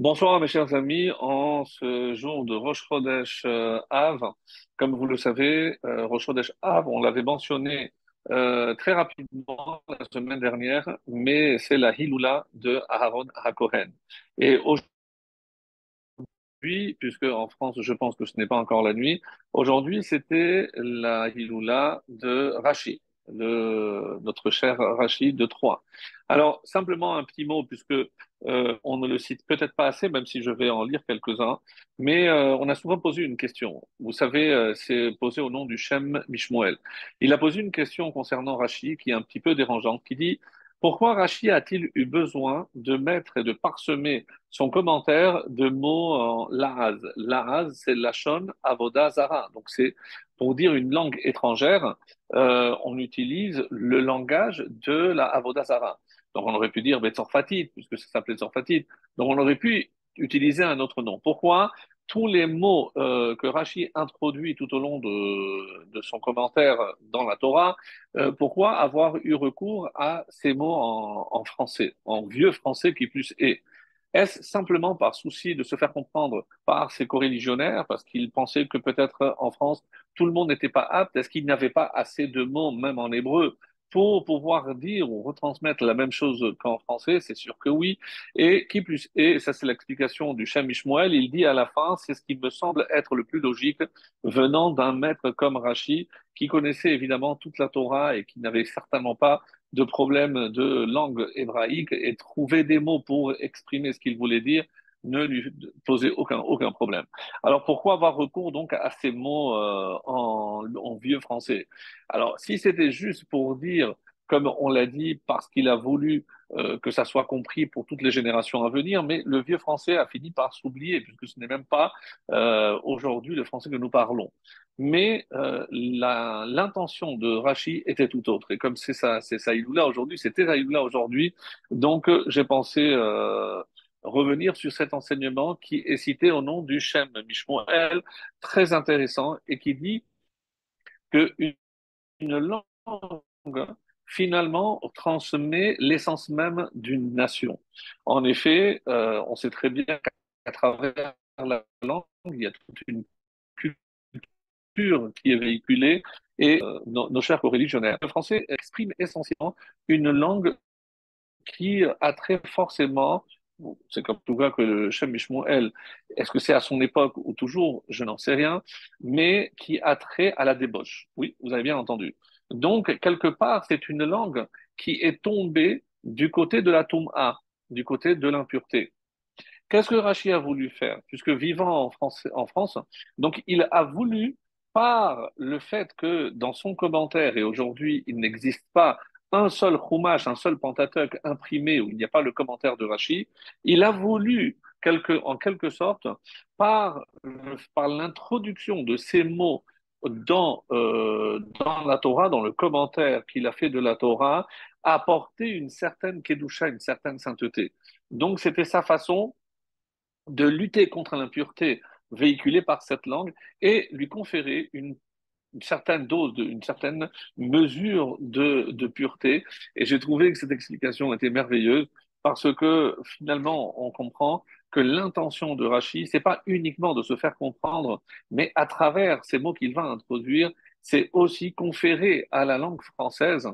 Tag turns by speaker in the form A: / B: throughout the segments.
A: Bonsoir mes chers amis, en ce jour de Rosh Chodesh euh, Av, comme vous le savez, euh, Rosh Chodesh Av, on l'avait mentionné euh, très rapidement la semaine dernière, mais c'est la Hiloula de Aaron HaKohen. Et aujourd'hui, puisque en France je pense que ce n'est pas encore la nuit, aujourd'hui c'était la Hiloula de Rashi notre cher Rachid de Troyes. Alors, simplement un petit mot, puisque euh, on ne le cite peut-être pas assez, même si je vais en lire quelques-uns, mais euh, on a souvent posé une question. Vous savez, euh, c'est posé au nom du Shem Mishmoel. Il a posé une question concernant Rachid qui est un petit peu dérangeante, qui dit pourquoi Rachid a-t-il eu besoin de mettre et de parsemer son commentaire de mots en lahaz Lahaz, c'est Lachon Avoda Zara. Donc, c'est pour dire une langue étrangère, euh, on utilise le langage de la Avoda Zara. Donc, on aurait pu dire Betzorfatite, puisque ça s'appelait Betzorfatite. Donc, on aurait pu utiliser un autre nom. Pourquoi tous les mots euh, que Rachi introduit tout au long de, son commentaire dans la Torah, euh, pourquoi avoir eu recours à ces mots en, en français, en vieux français qui plus est? Est-ce simplement par souci de se faire comprendre par ses coreligionnaires, parce qu'ils pensaient que peut-être en France, tout le monde n'était pas apte? Est-ce qu'il n'y avait pas assez de mots, même en hébreu, pour pouvoir dire ou retransmettre la même chose qu'en français, c'est sûr que oui. Et qui plus et ça c'est l'explication du Shem Ishmael, il dit à la fin, c'est ce qui me semble être le plus logique venant d'un maître comme Rashi, qui connaissait évidemment toute la Torah et qui n'avait certainement pas de problème de langue hébraïque et trouver des mots pour exprimer ce qu'il voulait dire ne lui posait aucun, aucun problème. Alors pourquoi avoir recours donc à ces mots euh, en, en, vieux français? Alors si c'était juste pour dire, comme on l'a dit, parce qu'il a voulu euh, que ça soit compris pour toutes les générations à venir, mais le vieux français a fini par s'oublier, puisque ce n'est même pas euh, aujourd'hui le français que nous parlons. Mais euh, l'intention de Rachi était tout autre. Et comme c'est ça, c'est aujourd'hui, c'était Saïdoula aujourd'hui, donc euh, j'ai pensé euh, revenir sur cet enseignement qui est cité au nom du Shem Mishmoel, très intéressant, et qui dit que une langue finalement transmet l'essence même d'une nation. En effet, euh, on sait très bien qu'à travers la langue, il y a toute une culture qui est véhiculée et euh, nos, chers religionnaires. Le français exprime essentiellement une langue qui a très forcément c'est comme tout cas que le Shem Mishmoel, est-ce que c'est à son époque ou toujours, je n'en sais rien, mais qui a trait à la débauche. Oui, vous avez bien entendu. Donc, quelque part, c'est une langue qui est tombée du côté de la Toum'a, du côté de l'impureté. Qu'est-ce que Rachid a voulu faire? Puisque vivant en France, en France, donc il a voulu, par le fait que dans son commentaire, et aujourd'hui il n'existe pas un seul Chumash, un seul Pentateuch imprimé où il n'y a pas le commentaire de Rashi, il a voulu, quelque, en quelque sorte, par, par l'introduction de ces mots dans, euh, dans la Torah, dans le commentaire qu'il a fait de la Torah, apporter une certaine Kedusha, une certaine sainteté. Donc c'était sa façon de lutter contre l'impureté véhiculée par cette langue et lui conférer une une certaine dose, une certaine mesure de, de pureté. Et j'ai trouvé que cette explication était merveilleuse parce que finalement, on comprend que l'intention de Rachi, c'est pas uniquement de se faire comprendre, mais à travers ces mots qu'il va introduire, c'est aussi conférer à la langue française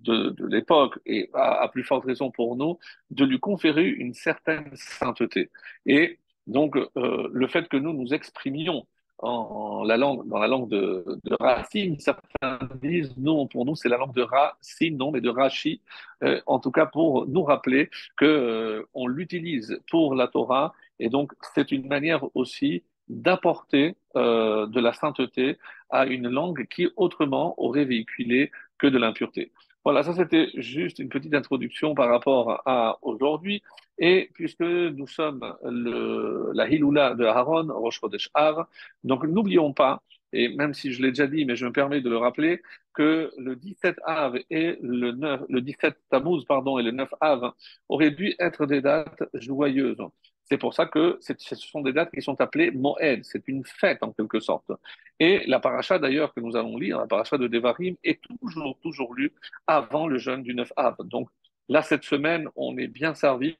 A: de, de l'époque, et à, à, plus forte raison pour nous, de lui conférer une certaine sainteté. Et donc, euh, le fait que nous nous exprimions en, la langue, dans la langue de, de Racine. Certains disent non, pour nous c'est la langue de Racine, non, mais de Rachi. Euh, en tout cas, pour nous rappeler que euh, l'utilise pour la Torah, et donc c'est une manière aussi d'apporter euh, de la sainteté à une langue qui autrement aurait véhiculé que de l'impureté. Voilà, ça c'était juste une petite introduction par rapport à aujourd'hui. Et puisque nous sommes le, la Hiloula de Aaron, Rosh Chodesh Av, donc n'oublions pas, et même si je l'ai déjà dit, mais je me permets de le rappeler, que le 17 Av et le 9, le 17 Tammuz, pardon, et le 9 Av auraient dû être des dates joyeuses. C'est pour ça que ce sont des dates qui sont appelées Moed. C'est une fête en quelque sorte. Et la paracha d'ailleurs que nous allons lire, la paracha de Devarim, est toujours, toujours lue avant le jeûne du 9 Av. Donc là, cette semaine, on est bien servi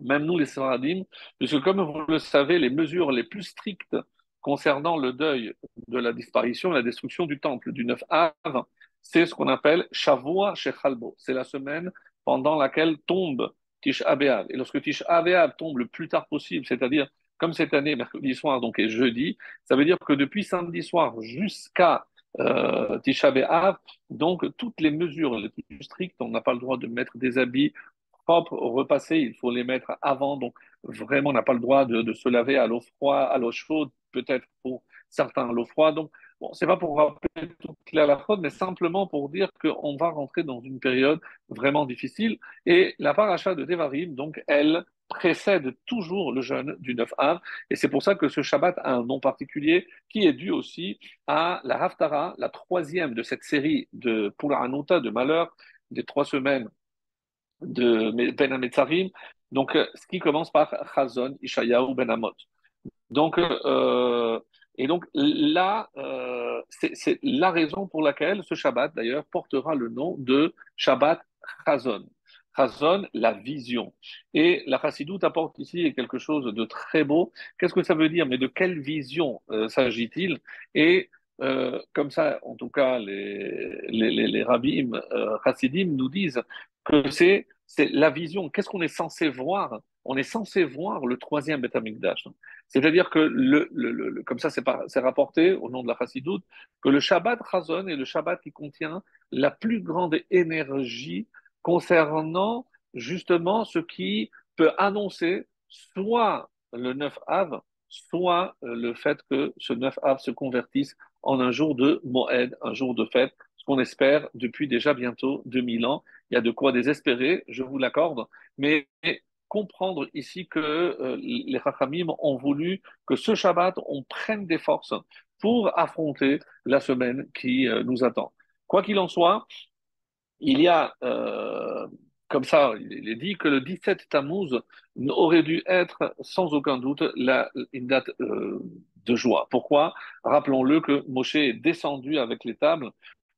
A: même nous les Sfaradim, puisque comme vous le savez, les mesures les plus strictes concernant le deuil de la disparition et la destruction du temple du 9 Av, c'est ce qu'on appelle Shavua Shechalbo. C'est la semaine pendant laquelle tombe Et lorsque Tish Abeav tombe le plus tard possible, c'est-à-dire comme cette année, mercredi soir, donc et jeudi, ça veut dire que depuis samedi soir jusqu'à euh, Tisha B'Av, donc toutes les mesures les plus strictes, on n'a pas le droit de mettre des habits propres, repassés, il faut les mettre avant, donc vraiment on n'a pas le droit de, de se laver à l'eau froide, à l'eau chaude, peut-être pour certains à l'eau froide. Donc Bon, c'est pas pour rappeler toute la fraude, mais simplement pour dire qu'on va rentrer dans une période vraiment difficile. Et la paracha de Devarim, donc, elle précède toujours le jeûne du 9 Av. Et c'est pour ça que ce Shabbat a un nom particulier qui est dû aussi à la Haftara, la troisième de cette série de Pula de malheur, des trois semaines de Ben Ametzarim. Donc, ce qui commence par Chazon, Ishayahu, Ben Amot. Donc, euh, et donc là, euh, c'est la raison pour laquelle ce Shabbat, d'ailleurs, portera le nom de Shabbat Chazon. Chazon, la vision. Et la chassidoute apporte ici quelque chose de très beau. Qu'est-ce que ça veut dire? Mais de quelle vision euh, s'agit-il? Et euh, comme ça, en tout cas, les, les, les, les rabbins euh, chassidim nous disent que c'est la vision. Qu'est-ce qu'on est censé voir? On est censé voir le troisième Beth c'est-à-dire que, le, le, le, comme ça c'est rapporté au nom de la Chassidoute, que le Shabbat Chazon est le Shabbat qui contient la plus grande énergie concernant justement ce qui peut annoncer soit le 9 Av, soit le fait que ce 9 Av se convertisse en un jour de Moed, un jour de fête, ce qu'on espère depuis déjà bientôt 2000 ans. Il y a de quoi désespérer, je vous l'accorde, mais comprendre ici que euh, les Chachamim ont voulu que ce Shabbat, on prenne des forces pour affronter la semaine qui euh, nous attend. Quoi qu'il en soit, il y a, euh, comme ça, il est dit que le 17 Tammuz aurait dû être sans aucun doute la, une date de joie. Pourquoi? Rappelons-le que Moshe est descendu avec les tables.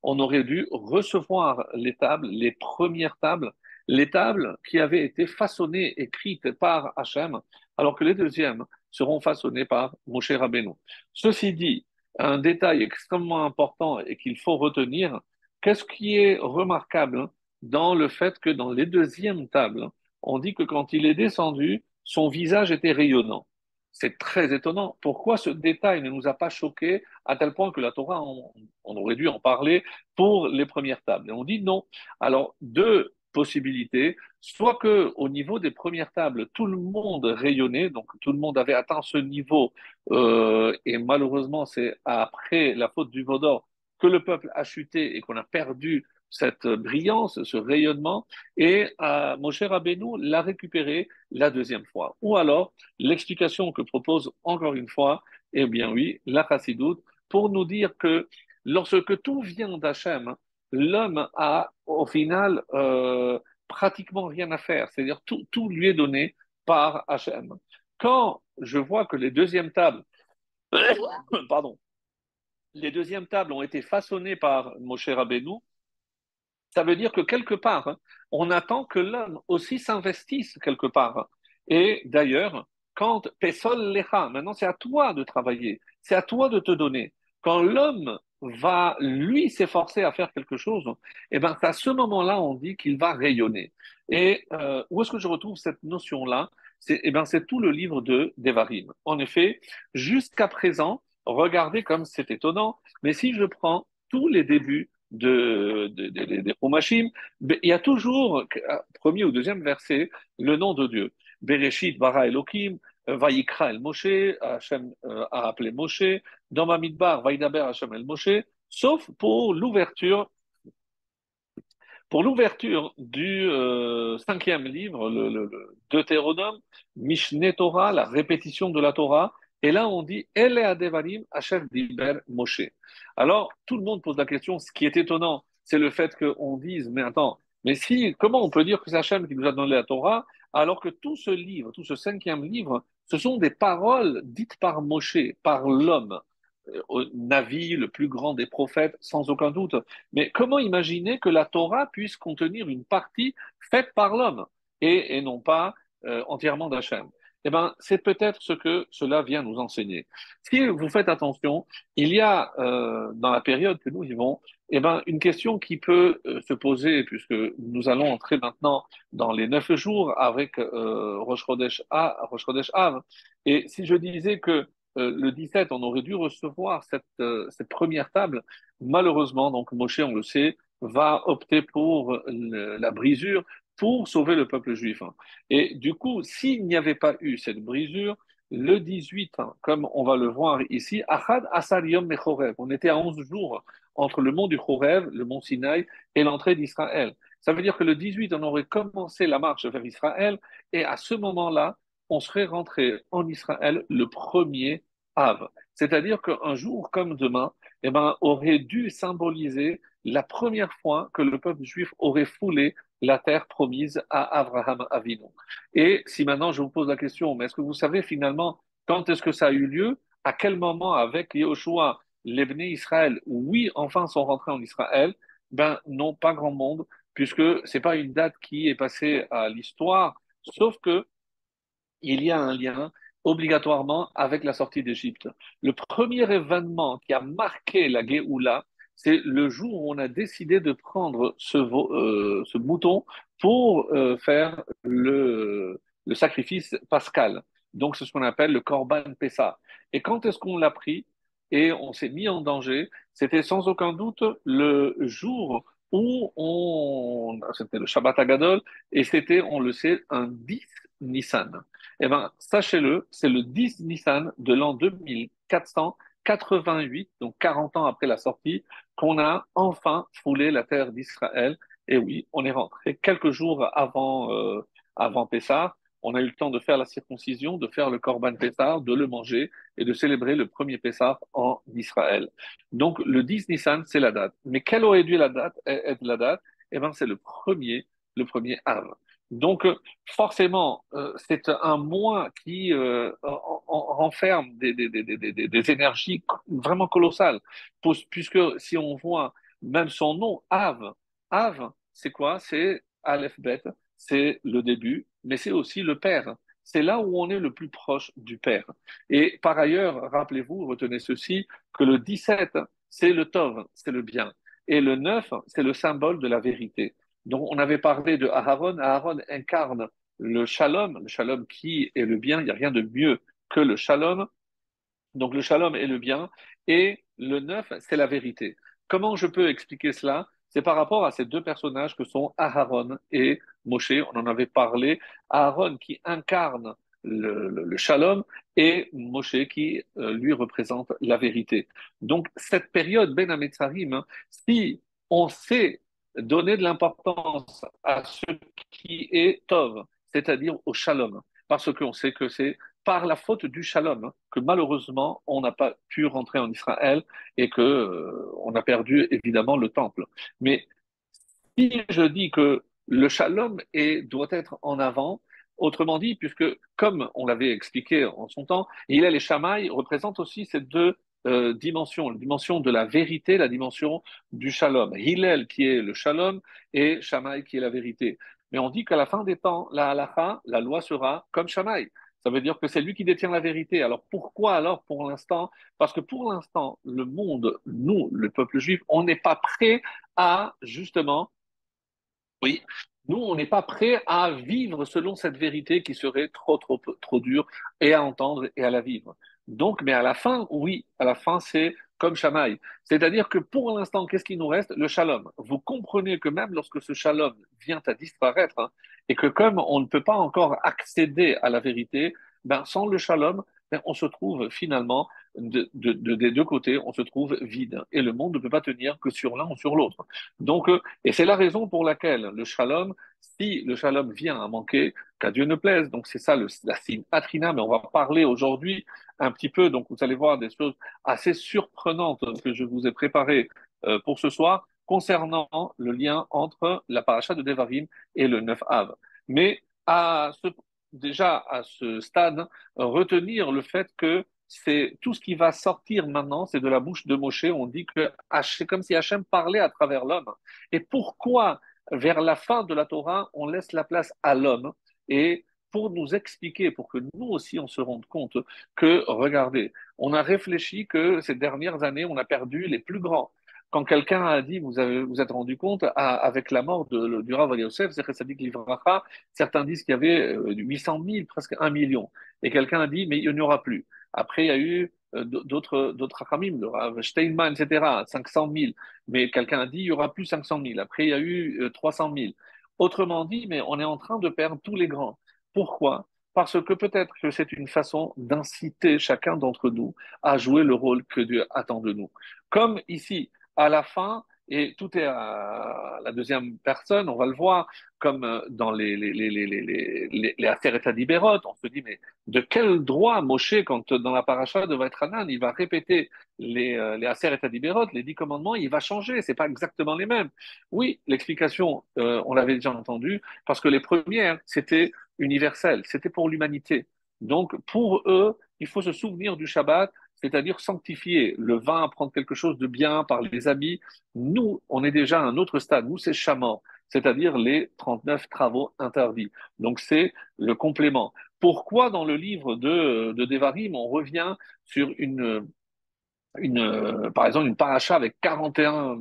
A: On aurait dû recevoir les tables, les premières tables, les tables qui avaient été façonnées, écrites par Hachem, alors que les deuxièmes seront façonnées par Moshe Rabbeinu. Ceci dit, un détail extrêmement important et qu'il faut retenir, qu'est-ce qui est remarquable dans le fait que dans les deuxièmes tables, on dit que quand il est descendu, son visage était rayonnant. C'est très étonnant. Pourquoi ce détail ne nous a pas choqués à tel point que la Torah, on, on aurait dû en parler pour les premières tables? Et on dit non. Alors, deux possibilité, soit que au niveau des premières tables, tout le monde rayonnait, donc tout le monde avait atteint ce niveau, euh, et malheureusement, c'est après la faute du Vaudor que le peuple a chuté et qu'on a perdu cette brillance, ce rayonnement, et euh, Moshe Rabbeinu l'a récupéré la deuxième fois. Ou alors, l'explication que propose encore une fois, eh bien oui, la chassidoute, pour nous dire que lorsque tout vient d'Hachem, l'homme a au final euh, pratiquement rien à faire, c'est-à-dire tout, tout lui est donné par Hachem. Quand je vois que les deuxièmes tables, pardon, les deuxièmes tables ont été façonnées par Moshe Rabbeinu, ça veut dire que quelque part, on attend que l'homme aussi s'investisse quelque part. Et d'ailleurs, quand Pesol Lecha, maintenant c'est à toi de travailler, c'est à toi de te donner. Quand l'homme va lui s'efforcer à faire quelque chose, et eh ben à ce moment-là, on dit qu'il va rayonner. Et euh, où est-ce que je retrouve cette notion-là? C'est eh ben c'est tout le livre de Devarim. En effet, jusqu'à présent, regardez comme c'est étonnant, mais si je prends tous les débuts de, de, de, des Romachim, ben, il y a toujours, premier ou deuxième verset, le nom de Dieu. Bereshit bara Elohim, Vayikra el Moshe, Hachem euh, a appelé Moshe, dans Mamidbar, Vaïdaber Hachem el Moshe, sauf pour l'ouverture pour l'ouverture du euh, cinquième livre, le, Deutéronome, Mishneh Torah, la répétition de la Torah, et là on dit Elle Adevarim Hachem Diber Moshe. Alors tout le monde pose la question, ce qui est étonnant, c'est le fait qu'on dise Mais attends, mais si, comment on peut dire que c'est Hachem qui nous a donné la Torah alors que tout ce livre, tout ce cinquième livre, ce sont des paroles dites par Moshe, par l'homme, euh, Navi, le plus grand des prophètes, sans aucun doute. Mais comment imaginer que la Torah puisse contenir une partie faite par l'homme et, non pas euh, entièrement d'Hachem? Eh ben, c'est peut-être ce que cela vient nous enseigner. Si vous faites attention, il y a euh, dans la période que nous vivons, eh ben, une question qui peut euh, se poser, puisque nous allons entrer maintenant dans les neuf jours avec euh, Rosh Chodesh Av. Et si je disais que euh, le 17, on aurait dû recevoir cette, euh, cette première table, malheureusement, donc Moshe, on le sait, va opter pour la brisure pour sauver le peuple juif. Et du coup, s'il n'y avait pas eu cette brisure, le 18, comme on va le voir ici, on était à 11 jours entre le mont du Chorev, le mont Sinaï, et l'entrée d'Israël. Ça veut dire que le 18, on aurait commencé la marche vers Israël, et à ce moment-là, on serait rentré en Israël le premier Av. C'est-à-dire qu'un jour comme demain, eh ben, aurait dû symboliser la première fois que le peuple juif aurait foulé la terre promise à Abraham Avinu. Et si maintenant je vous pose la question, mais est-ce que vous savez finalement quand est-ce que ça a eu lieu? À quel moment avec Yahushua, les Israël, oui, enfin sont rentrés en Israël? Ben non, pas grand monde, puisque c'est pas une date qui est passée à l'histoire, sauf que il y a un lien obligatoirement avec la sortie d'Égypte. Le premier événement qui a marqué la Géoula, c'est le jour où on a décidé de prendre ce, euh, ce mouton pour euh, faire le, le, sacrifice pascal. Donc, c'est ce qu'on appelle le Corban Pessa. Et quand est-ce qu'on l'a pris? Et on s'est mis en danger C'était sans aucun doute le jour où on, c'était le Shabbat Agadol, et c'était, on le sait, un 10 Nissan. Eh bien, sachez-le, c'est le 10 Nissan de l'an 2488, donc 40 ans après la sortie, qu'on a enfin foulé la terre d'Israël. Et oui, on est rentré quelques jours avant, euh, avant Pessah. On a eu le temps de faire la circoncision, de faire le Korban Pessah, de le manger et de célébrer le premier Pessah en Israël. Donc, le 10 Nissan, c'est la date. Mais quelle aurait dû la date, être la date? Eh bien, c'est le premier, le premier Av. Donc, euh, forcément, euh, c'est un mois qui euh, renferme des, des, des, des, énergies vraiment colossales. Puisque si on voit même son nom, Av, Av, c'est quoi? C'est Aleph Bet, c'est le début, mais c'est aussi le Père. C'est là où on est le plus proche du Père. Et par ailleurs, rappelez-vous, retenez ceci, que le 17, c'est le Tov, c'est le bien. Et le 9, c'est le symbole de la vérité. Donc, on avait parlé de Aaron. Aaron incarne le shalom, le shalom qui est le bien. Il n'y a rien de mieux que le shalom. Donc, le shalom est le bien. Et le neuf, c'est la vérité. Comment je peux expliquer cela? C'est par rapport à ces deux personnages que sont Aaron et Moshe. On en avait parlé. Aaron qui incarne le, shalom et Moshe qui euh, lui représente la vérité. Donc cette période Ben Ametzarim, hein, si on sait donner de l'importance à ce qui est Tov, c'est-à-dire au Shalom, parce qu'on sait que c'est par la faute du Shalom que malheureusement on n'a pas pu rentrer en Israël et que euh, on a perdu évidemment le temple. Mais si je dis que le Shalom doit être en avant, autrement dit, puisque comme on l'avait expliqué en son temps, il a les Shamaï représentent aussi ces deux euh, dimension, la dimension de la vérité, la dimension du shalom. Hillel qui est le shalom et Shammai qui est la vérité. Mais on dit qu'à la fin des temps, la halacha, la loi sera comme Shammai. Ça veut dire que c'est lui qui détient la vérité. Alors pourquoi alors pour l'instant? Parce que pour l'instant, le monde, nous, le peuple juif, on n'est pas prêt à justement, oui, nous, on n'est pas prêt à vivre selon cette vérité qui serait trop, trop, trop dure et à entendre et à la vivre. Donc, mais à la fin, oui, à la fin, c'est comme Shamaï. C'est-à-dire que pour l'instant, qu'est-ce qui nous reste? Le shalom. Vous comprenez que même lorsque ce shalom vient à disparaître, hein, et que comme on ne peut pas encore accéder à la vérité, ben, sans le shalom, on se trouve finalement de, des deux côtés, on se trouve vide. Et le monde ne peut pas tenir que sur l'un ou sur l'autre. Donc, euh, et c'est la raison pour laquelle le shalom, si le shalom vient à manquer, qu'à Dieu ne plaise, donc c'est ça le, la signe atrina, mais on va parler aujourd'hui un petit peu, donc vous allez voir des choses assez surprenantes que je vous ai préparées euh, pour ce soir concernant le lien entre la paracha de Devarim et le 9 Av. Mais à ce, déjà à ce stade, retenir le fait que c'est tout ce qui va sortir maintenant, c'est de la bouche de Moshe. On dit que c'est comme si Hachem parlait à travers l'homme. Et pourquoi, vers la fin de la Torah, on laisse la place à l'homme? Et pour nous expliquer, pour que nous aussi on se rende compte que, regardez, on a réfléchi que ces dernières années, on a perdu les plus grands. Quand quelqu'un a dit, vous avez, vous êtes rendu compte, avec la mort de, du Rav Yosef, certains disent qu'il y avait 800 euh, 000, presque 1 million. Et quelqu'un a dit, mais il n'y aura plus. Après, il y a eu euh, d'autres d'autres Hamim, le Rav Steinman, etc., 500 000. Mais quelqu'un a dit, il y aura plus 500 000. Après, il y a eu 300 euh, 000. Autrement dit, mais on est en train de perdre tous les grands. Pourquoi? Parce que peut-être que c'est une façon d'inciter chacun d'entre nous à jouer le rôle que Dieu attend de nous. Comme ici, à la fin, et tout est à la deuxième personne, on va le voir, comme euh, dans les, les, les, les, les, on se dit, mais de quel droit Moshe, quand dans la paracha de Vatranan, il va répéter les, euh, les les dix commandements, il va changer, c'est pas exactement les mêmes. Oui, l'explication, euh, on l'avait déjà entendu, parce que les premières, c'était universel, c'était pour l'humanité. Donc, pour eux, il faut se souvenir du Shabbat, c'est-à-dire sanctifier le vin, prendre quelque chose de bien par les habits. Nous, on est déjà à un autre stade. Nous, c'est chaman, c'est-à-dire les 39 travaux interdits. Donc, c'est le complément. Pourquoi dans le livre de, de Devarim, on revient sur une, une, par exemple, une paracha avec 41,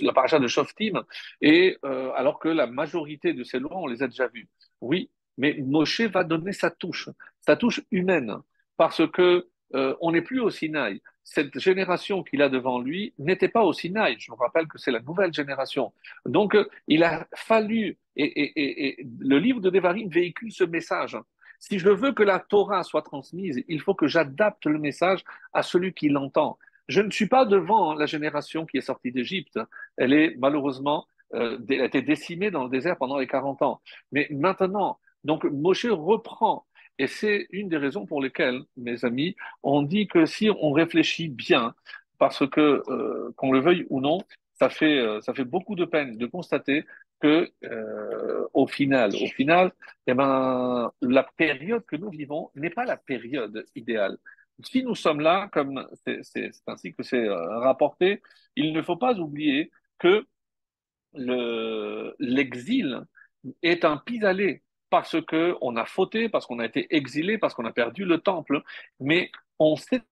A: la paracha de Shoftim, et euh, alors que la majorité de ces lois, on les a déjà vues. Oui, mais Moshe va donner sa touche, sa touche humaine, parce que euh, on n'est plus au Sinaï. Cette génération qu'il a devant lui n'était pas au Sinaï. Je me rappelle que c'est la nouvelle génération. Donc, euh, il a fallu, et, le livre de Devarim véhicule ce message. Si je veux que la Torah soit transmise, il faut que j'adapte le message à celui qui l'entend. Je ne suis pas devant la génération qui est sortie d'Égypte. Elle est malheureusement, euh, elle a été décimée dans le désert pendant les 40 ans. Mais maintenant, donc Moshe reprend et c'est une des raisons pour lesquelles, mes amis, on dit que si on réfléchit bien, parce que, euh, qu'on le veuille ou non, ça fait, euh, ça fait beaucoup de peine de constater que, euh, au final, au final, eh ben, la période que nous vivons n'est pas la période idéale. Si nous sommes là, comme c'est ainsi que c'est rapporté, il ne faut pas oublier que l'exil est un pis-aller parce qu'on a fauté, parce qu'on a été exilé, parce qu'on a perdu le temple, mais on sait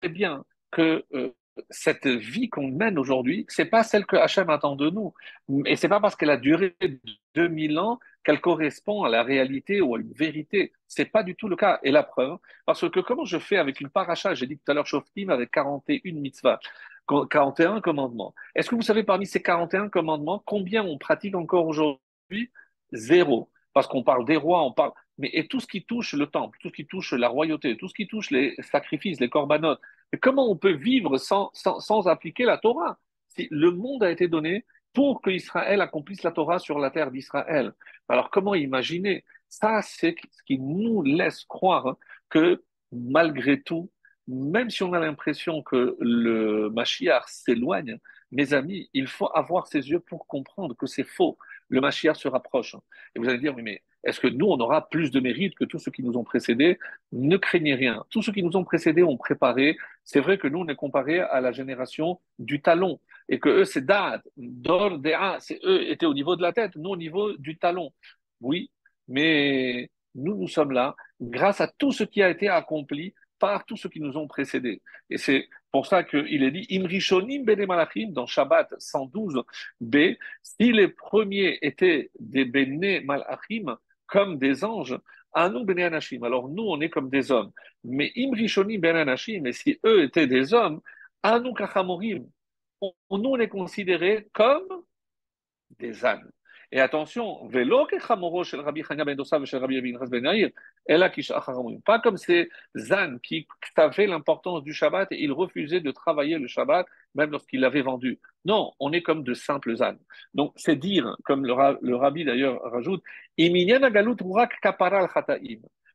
A: très bien que euh, cette vie qu'on mène aujourd'hui, c'est pas celle que Hachem attend de nous. Et c'est pas parce qu'elle a duré 2000 ans qu'elle correspond à la réalité ou à une vérité. C'est pas du tout le cas. Et la preuve, parce que comment je fais avec une paracha, j'ai dit tout à l'heure Shoftim avec 41 mitzvahs, 41 commandements. Est-ce que vous savez parmi ces 41 commandements, combien on pratique encore aujourd'hui? Zéro parce qu'on parle des rois, on parle, mais tout ce qui touche le temple, tout ce qui touche la royauté, tout ce qui touche les sacrifices, les corbanotes. Comment on peut vivre sans, sans, appliquer la Torah? Si Le monde a été donné pour que Israël accomplisse la Torah sur la terre d'Israël. Alors comment imaginer? Ça, c'est ce qui nous laisse croire que malgré tout, même si on a l'impression que le Mashiach s'éloigne, mes amis, il faut avoir ses yeux pour comprendre que c'est faux le Mashiach se rapproche. Et vous allez dire, oui, mais est-ce que nous, on aura plus de mérite que tous ceux qui nous ont précédés? Ne craignez rien. Tous ceux qui nous ont précédés ont préparé. C'est vrai que nous, on est comparé à la génération du talon. Et que eux, c'est Da'at, Dor, Dea, eux étaient au niveau de la tête, nous au niveau du talon. Oui, mais nous, nous sommes là grâce à tout ce qui a été accompli par tous ceux qui nous ont précédés. Et c'est pour ça qu'il est dit Imrishonim Bene Malachim dans Shabbat 112b. Si les premiers étaient des Bene Malachim, comme des anges, Anu Bene Anashim. Alors nous, on est comme des hommes. Mais Imrishonim Bene Anashim, et si eux étaient des hommes, Anu Kachamorim, nous, on est considérés comme des ânes. Et attention, ben pas comme ces ânes qui savaient l'importance du Shabbat et ils refusaient de travailler le Shabbat même lorsqu'ils l'avaient vendu. Non, on est comme de simples ânes. Donc c'est dire, comme le, le rabbi d'ailleurs rajoute, il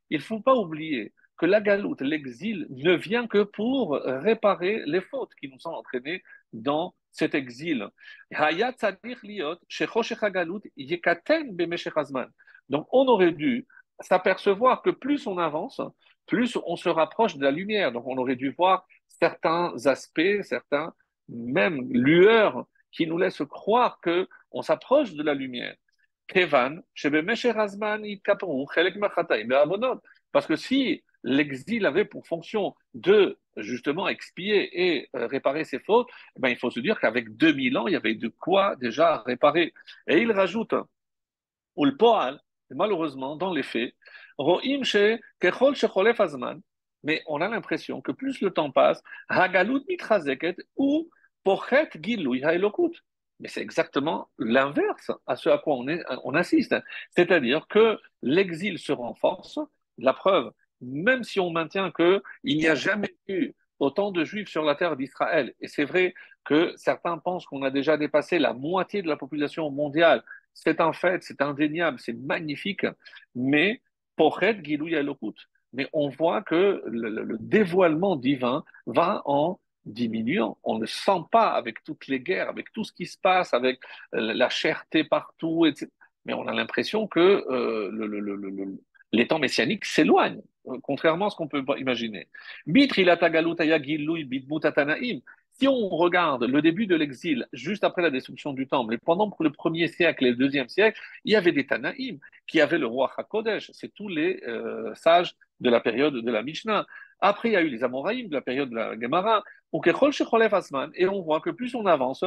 A: ne faut pas oublier que la galoute, l'exil, ne vient que pour réparer les fautes qui nous ont entraînés dans cet exil. Donc on aurait dû s'apercevoir que plus on avance, plus on se rapproche de la lumière. Donc on aurait dû voir certains aspects, certains même lueurs qui nous laissent croire que on s'approche de la lumière. Parce que si l'exil avait pour fonction de justement expier et euh, réparer ses fautes, eh ben, il faut se dire qu'avec 2000 ans, il y avait de quoi déjà réparer. Et il rajoute, malheureusement, dans les faits, mais on a l'impression que plus le temps passe, ou Mais c'est exactement l'inverse à ce à quoi on, est, on assiste. C'est-à-dire que l'exil se renforce. La preuve, même si on maintient qu'il n'y a jamais eu autant de juifs sur la terre d'Israël, et c'est vrai que certains pensent qu'on a déjà dépassé la moitié de la population mondiale, c'est un fait, c'est indéniable, c'est magnifique, mais. Mais on voit que le, dévoilement divin va en diminuant. On ne sent pas avec toutes les guerres, avec tout ce qui se passe, avec la cherté partout. Mais on a l'impression que euh, le, les temps messianiques s'éloignent, euh, contrairement à ce qu'on peut imaginer. Si on regarde le début de l'exil, juste après la destruction du temple, et pendant le premier siècle et le deuxième siècle, il y avait des Tanaïm qui avaient le roi HaKodesh, c'est tous les euh, sages de la période de la Mishnah. Après, il y a eu les Amoraïm de la période de la Gemara. Et on voit que plus on avance,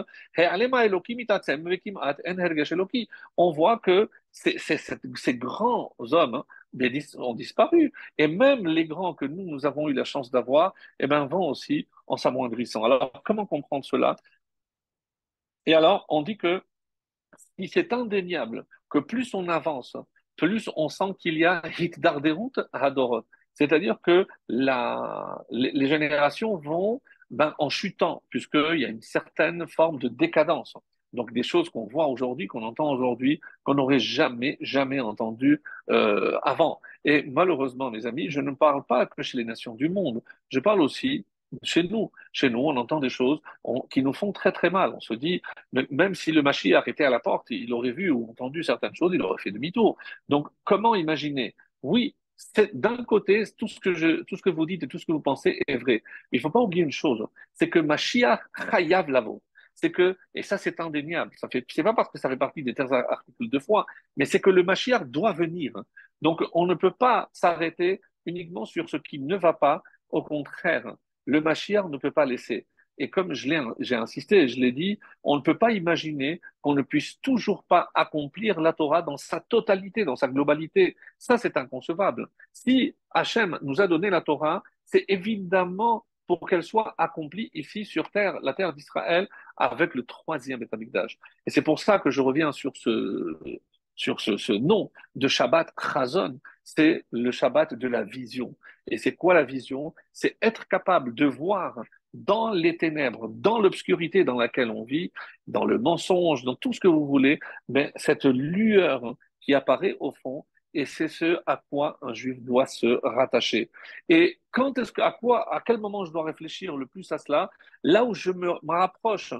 A: on voit que ces grands hommes ont disparu. Et même les grands que nous, nous avons eu la chance d'avoir, eh ben, vont aussi en s'amoindrissant. Alors, comment comprendre cela? Et alors, on dit que si c'est indéniable que plus on avance, plus on sent qu'il y a routes à Dorot. C'est-à-dire que les, générations vont ben, en chutant, puisqu'il y a une certaine forme de décadence. Donc des choses qu'on voit aujourd'hui, qu'on entend aujourd'hui, qu'on n'aurait jamais, jamais entendu euh, avant. Et malheureusement, mes amis, je ne parle pas que chez les nations du monde, je parle aussi chez nous. Chez nous, on entend des choses qui nous font très très mal. On se dit, même si le Mashiach était à la porte, il aurait vu ou entendu certaines choses, il aurait fait demi-tour. Donc comment imaginer? Oui, d'un côté, tout ce, que je, tout ce que vous dites et tout ce que vous pensez est vrai. Il ne faut pas oublier une chose, c'est que Mashiach chayav lavo c'est que, et ça c'est indéniable, ça fait, pas parce que ça fait partie des terres articles de foi, mais c'est que le Mashiach doit venir. Donc on ne peut pas s'arrêter uniquement sur ce qui ne va pas, au contraire, le Mashiach ne peut pas laisser. Et comme j'ai insisté, je l'ai dit, on ne peut pas imaginer qu'on ne puisse toujours pas accomplir la Torah dans sa totalité, dans sa globalité. Ça, c'est inconcevable. Si Hachem nous a donné la Torah, c'est évidemment pour qu'elle soit accomplie ici sur terre, la terre d'Israël, avec le troisième d'âge. Et c'est pour ça que je reviens sur ce, sur ce, ce nom de Shabbat Chazon. C'est le Shabbat de la vision. Et c'est quoi la vision? C'est être capable de voir dans les ténèbres, dans l'obscurité dans laquelle on vit, dans le mensonge, dans tout ce que vous voulez, mais cette lueur qui apparaît au fond et c'est ce à quoi un juif doit se rattacher. Et quand est-ce que, à quoi, à quel moment je dois réfléchir le plus à cela? Là où je me, rapproche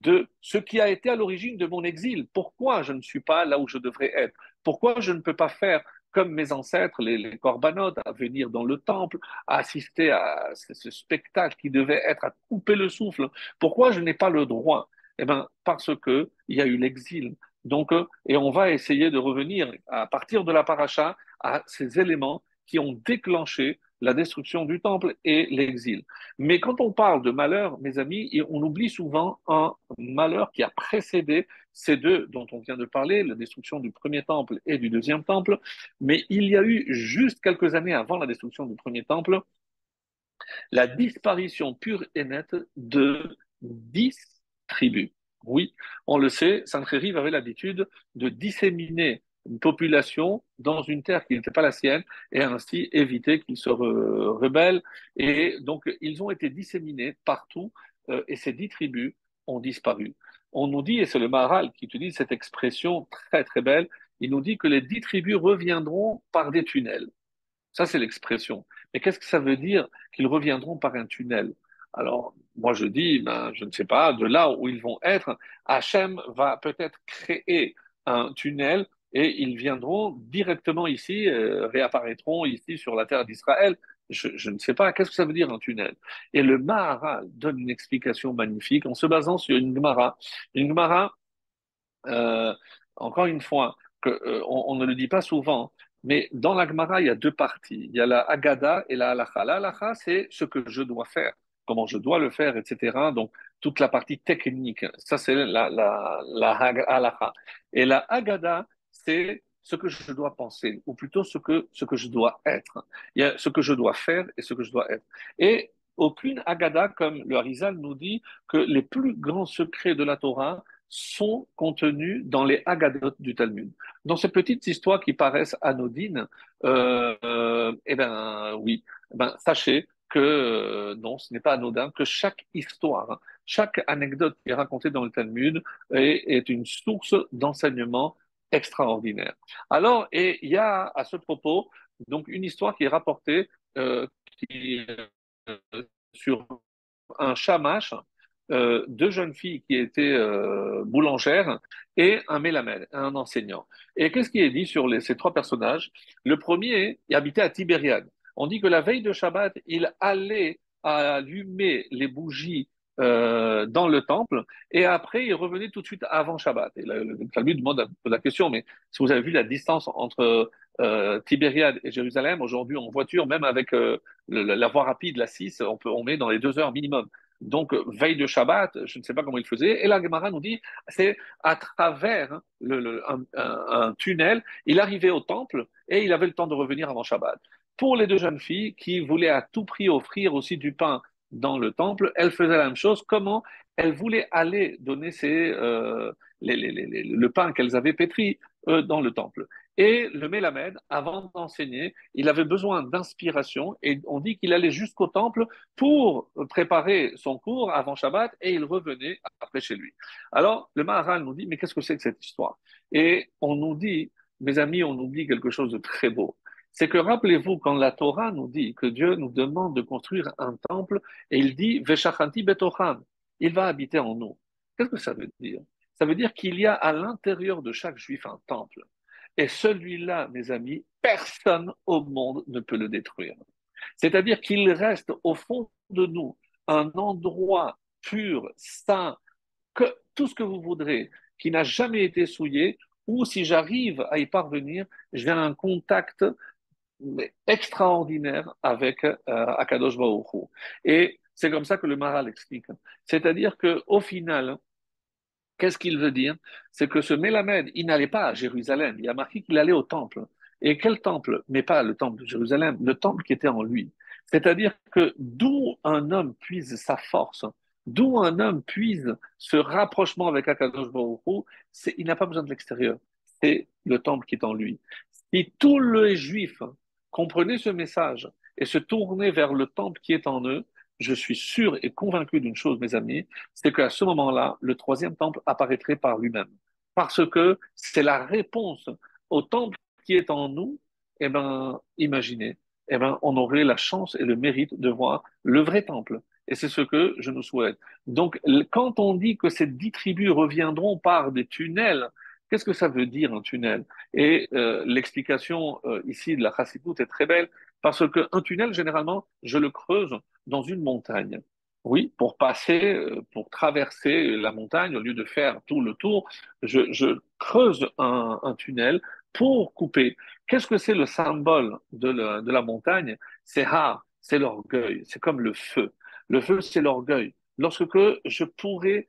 A: de ce qui a été à l'origine de mon exil. Pourquoi je ne suis pas là où je devrais être? Pourquoi je ne peux pas faire comme mes ancêtres, les, corbanotes, à venir dans le temple, à assister à ce, spectacle qui devait être à couper le souffle? Pourquoi je n'ai pas le droit? Eh bien, parce que il y a eu l'exil. Donc, euh, et on va essayer de revenir à partir de la paracha à ces éléments qui ont déclenché la destruction du temple et l'exil. Mais quand on parle de malheur, mes amis, on oublie souvent un malheur qui a précédé ces deux dont on vient de parler, la destruction du premier temple et du deuxième temple. Mais il y a eu juste quelques années avant la destruction du premier temple, la disparition pure et nette de dix tribus. Oui, on le sait, Sancheriv avait l'habitude de disséminer une population dans une terre qui n'était pas la sienne et ainsi éviter qu'ils se rebellent. Et donc, ils ont été disséminés partout euh, et ces dix tribus ont disparu. On nous dit, et c'est le Maharal qui utilise cette expression très très belle, il nous dit que les dix tribus reviendront par des tunnels. Ça, c'est l'expression. Mais qu'est-ce que ça veut dire qu'ils reviendront par un tunnel? Alors, moi je dis, ben, je ne sais pas, de là où ils vont être, Hachem va peut-être créer un tunnel et ils viendront directement ici, euh, réapparaîtront ici sur la terre d'Israël. Je, ne sais pas, qu'est-ce que ça veut dire un tunnel? Et le Maharal donne une explication magnifique en se basant sur une Gemara. Une Gemara, euh, encore une fois, qu'on on ne le dit pas souvent, mais dans la Gemara, il y a deux parties. Il y a la Agada et la Halacha. La Halacha, c'est ce que je dois faire, comment je dois le faire, etc. Donc, toute la partie technique. Ça, c'est la, la, la. Et la Agada, c'est ce que je dois penser, ou plutôt ce que, ce que je dois être. Il y a ce que je dois faire et ce que je dois être. Et aucune Agada, comme le Harizal nous dit, que les plus grands secrets de la Torah sont contenus dans les Agadot du Talmud. Dans ces petites histoires qui paraissent anodines, euh, euh, eh ben oui, eh ben, sachez que euh, non, ce n'est pas anodin, que chaque histoire, chaque anecdote qui est racontée dans le Talmud est, est une source d'enseignement extraordinaire. Alors, et il y a à ce propos donc une histoire qui est rapportée euh, qui, euh, sur un chamash euh, deux jeunes filles qui étaient euh, boulangères et un mélamède, un enseignant. Et qu'est-ce qui est dit sur les, ces trois personnages? Le premier, il habitait à Tibériade. On dit que la veille de Shabbat, il allait allumer les bougies euh, dans le temple et après il revenait tout de suite avant Shabbat. Et le, le demande la question, mais si vous avez vu la distance entre euh, Tibériade et Jérusalem, aujourd'hui en voiture, même avec euh, la voie rapide, la 6, on, peut, on met dans les deux heures minimum. Donc, veille de Shabbat, je ne sais pas comment il faisait. Et la Gemara nous dit, c'est à travers un, tunnel, il arrivait au temple et il avait le temps de revenir avant Shabbat. Pour les deux jeunes filles qui voulaient à tout prix offrir aussi du pain dans le temple, elles faisaient la même chose. Comment Elles voulaient aller donner euh, le pain qu'elles avaient pétri euh, dans le temple. Et le Mélamède, avant d'enseigner, il avait besoin d'inspiration et on dit qu'il allait jusqu'au temple pour préparer son cours avant Shabbat et il revenait après chez lui. Alors, le Maharal nous dit, mais qu'est-ce que c'est que cette histoire? Et on nous dit, mes amis, on nous dit quelque chose de très beau. C'est que rappelez-vous, quand la Torah nous dit que Dieu nous demande de construire un temple et il dit, Veshachanti betocham, il va habiter en nous. Qu'est-ce que ça veut dire? Ça veut dire qu'il y a à l'intérieur de chaque juif un temple. Et celui-là, mes amis, personne au monde ne peut le détruire. C'est-à-dire qu'il reste au fond de nous un endroit pur, saint, que tout ce que vous voudrez, qui n'a jamais été souillé, ou si j'arrive à y parvenir, j'ai un contact extraordinaire avec euh, Akadosh Baruch Et c'est comme ça que le Maral explique. C'est-à-dire qu'au final, Qu'est-ce qu'il veut dire? C'est que ce Mélamède, il n'allait pas à Jérusalem, il a marqué qu'il allait au temple. Et quel temple? Mais pas le temple de Jérusalem, le temple qui était en lui. C'est-à-dire que d'où un homme puise sa force, d'où un homme puise ce rapprochement avec Akadosh Baruch il n'a pas besoin de l'extérieur. C'est le temple qui est en lui. Si tous les juifs comprenaient ce message et se tournaient vers le temple qui est en eux, je suis sûr et convaincu d'une chose, mes amis, c'est qu'à ce moment-là, le troisième temple apparaîtrait par lui-même. Parce que c'est la réponse au temple qui est en nous. Eh ben, imaginez, eh ben, on aurait la chance et le mérite de voir le vrai temple. Et c'est ce que je nous souhaite. Donc, quand on dit que ces dix tribus reviendront par des tunnels, qu'est-ce que ça veut dire un tunnel? Et euh, l'explication euh, ici de la Chassidoute est très belle. Parce qu'un tunnel, généralement, je le creuse dans une montagne. Oui, pour passer, euh, pour traverser la montagne, au lieu de faire tout le tour, je, creuse un, tunnel pour couper. Qu'est-ce que c'est le symbole de la, de la montagne? C'est ha, c'est l'orgueil, c'est comme le feu. Le feu, c'est l'orgueil. Lorsque je pourrais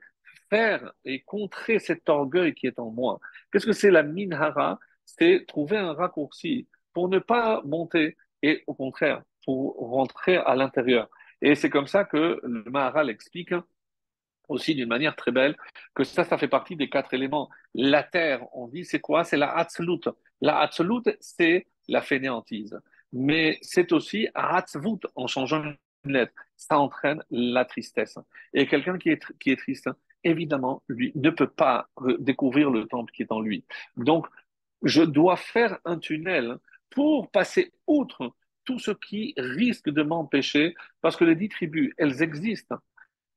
A: faire et contrer cet orgueil qui est en moi. Qu'est-ce que c'est la minhara? C'est trouver un raccourci pour ne pas monter et au contraire, pour rentrer à l'intérieur. Et c'est comme ça que le Maharal explique aussi d'une manière très belle que ça, ça fait partie des quatre éléments. La terre, on dit, c'est quoi? C'est la Hatzlut. La Hatzlut, c'est la fainéantise. Mais c'est aussi Hatzvut, en changeant une lettre. Ça entraîne la tristesse. Et quelqu'un qui est, qui est triste, évidemment, lui, ne peut pas découvrir le temple qui est en lui. Donc, je dois faire un tunnel pour passer outre tout ce qui risque de m'empêcher, parce que les dix tribus, elles existent.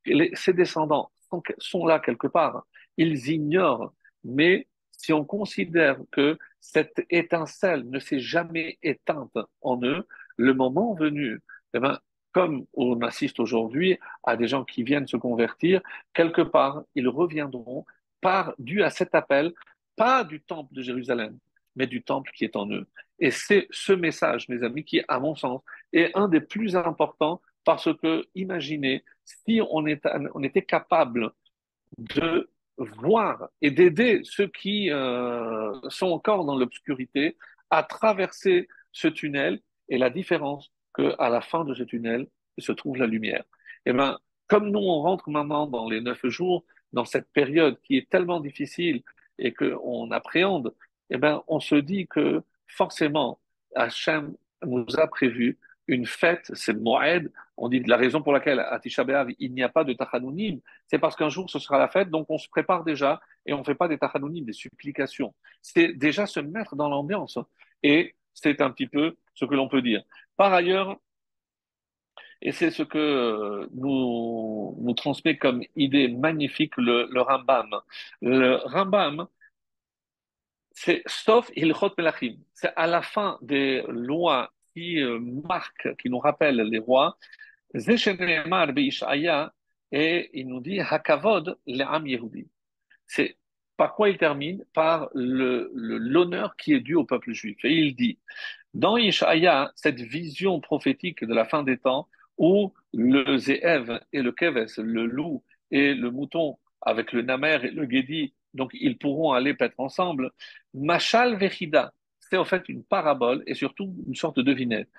A: Les, ces descendants sont, sont là quelque part. Ils ignorent. Mais si on considère que cette étincelle ne s'est jamais éteinte en eux, le moment venu, eh ben, comme on assiste aujourd'hui à des gens qui viennent se convertir, quelque part, ils reviendront par, dû à cet appel, pas du temple de Jérusalem, mais du temple qui est en eux. Et c'est ce message, mes amis, qui, à mon sens, est un des plus importants parce que, imaginez, si on, était capable de voir et d'aider ceux qui euh, sont encore dans l'obscurité à traverser ce tunnel et la différence qu'à la fin de ce tunnel se trouve la lumière. Et eh ben, comme nous, on rentre maintenant dans les neuf jours, dans cette période qui est tellement difficile et qu'on appréhende, eh ben, on se dit que forcément, Hachem nous a prévu une fête, c'est Moed. On dit la raison pour laquelle à Tisha il n'y a pas de Tachanounim, c'est parce qu'un jour ce sera la fête, donc on se prépare déjà et on ne fait pas des Tachanounim, des supplications. C'est déjà se mettre dans l'ambiance. Et c'est un petit peu ce que l'on peut dire. Par ailleurs, et c'est ce que euh, nous, nous transmet comme idée magnifique le, le Rambam. Le Rambam, c'est sauf Ilchot Melachim. C'est à la fin des lois qui euh, marquent, qui nous rappellent les rois. Et il nous dit Hakavod le'am Yehudi. C'est par quoi il termine? Par l'honneur qui est dû au peuple juif. Et il dit dans Ishaïa, cette vision prophétique de la fin des temps, où le Zéev et le Keves, le loup et le mouton, avec le Namer et le Gedi, donc ils pourront aller paître ensemble. Machal Vechida, c'est en fait une parabole et surtout une sorte de devinette.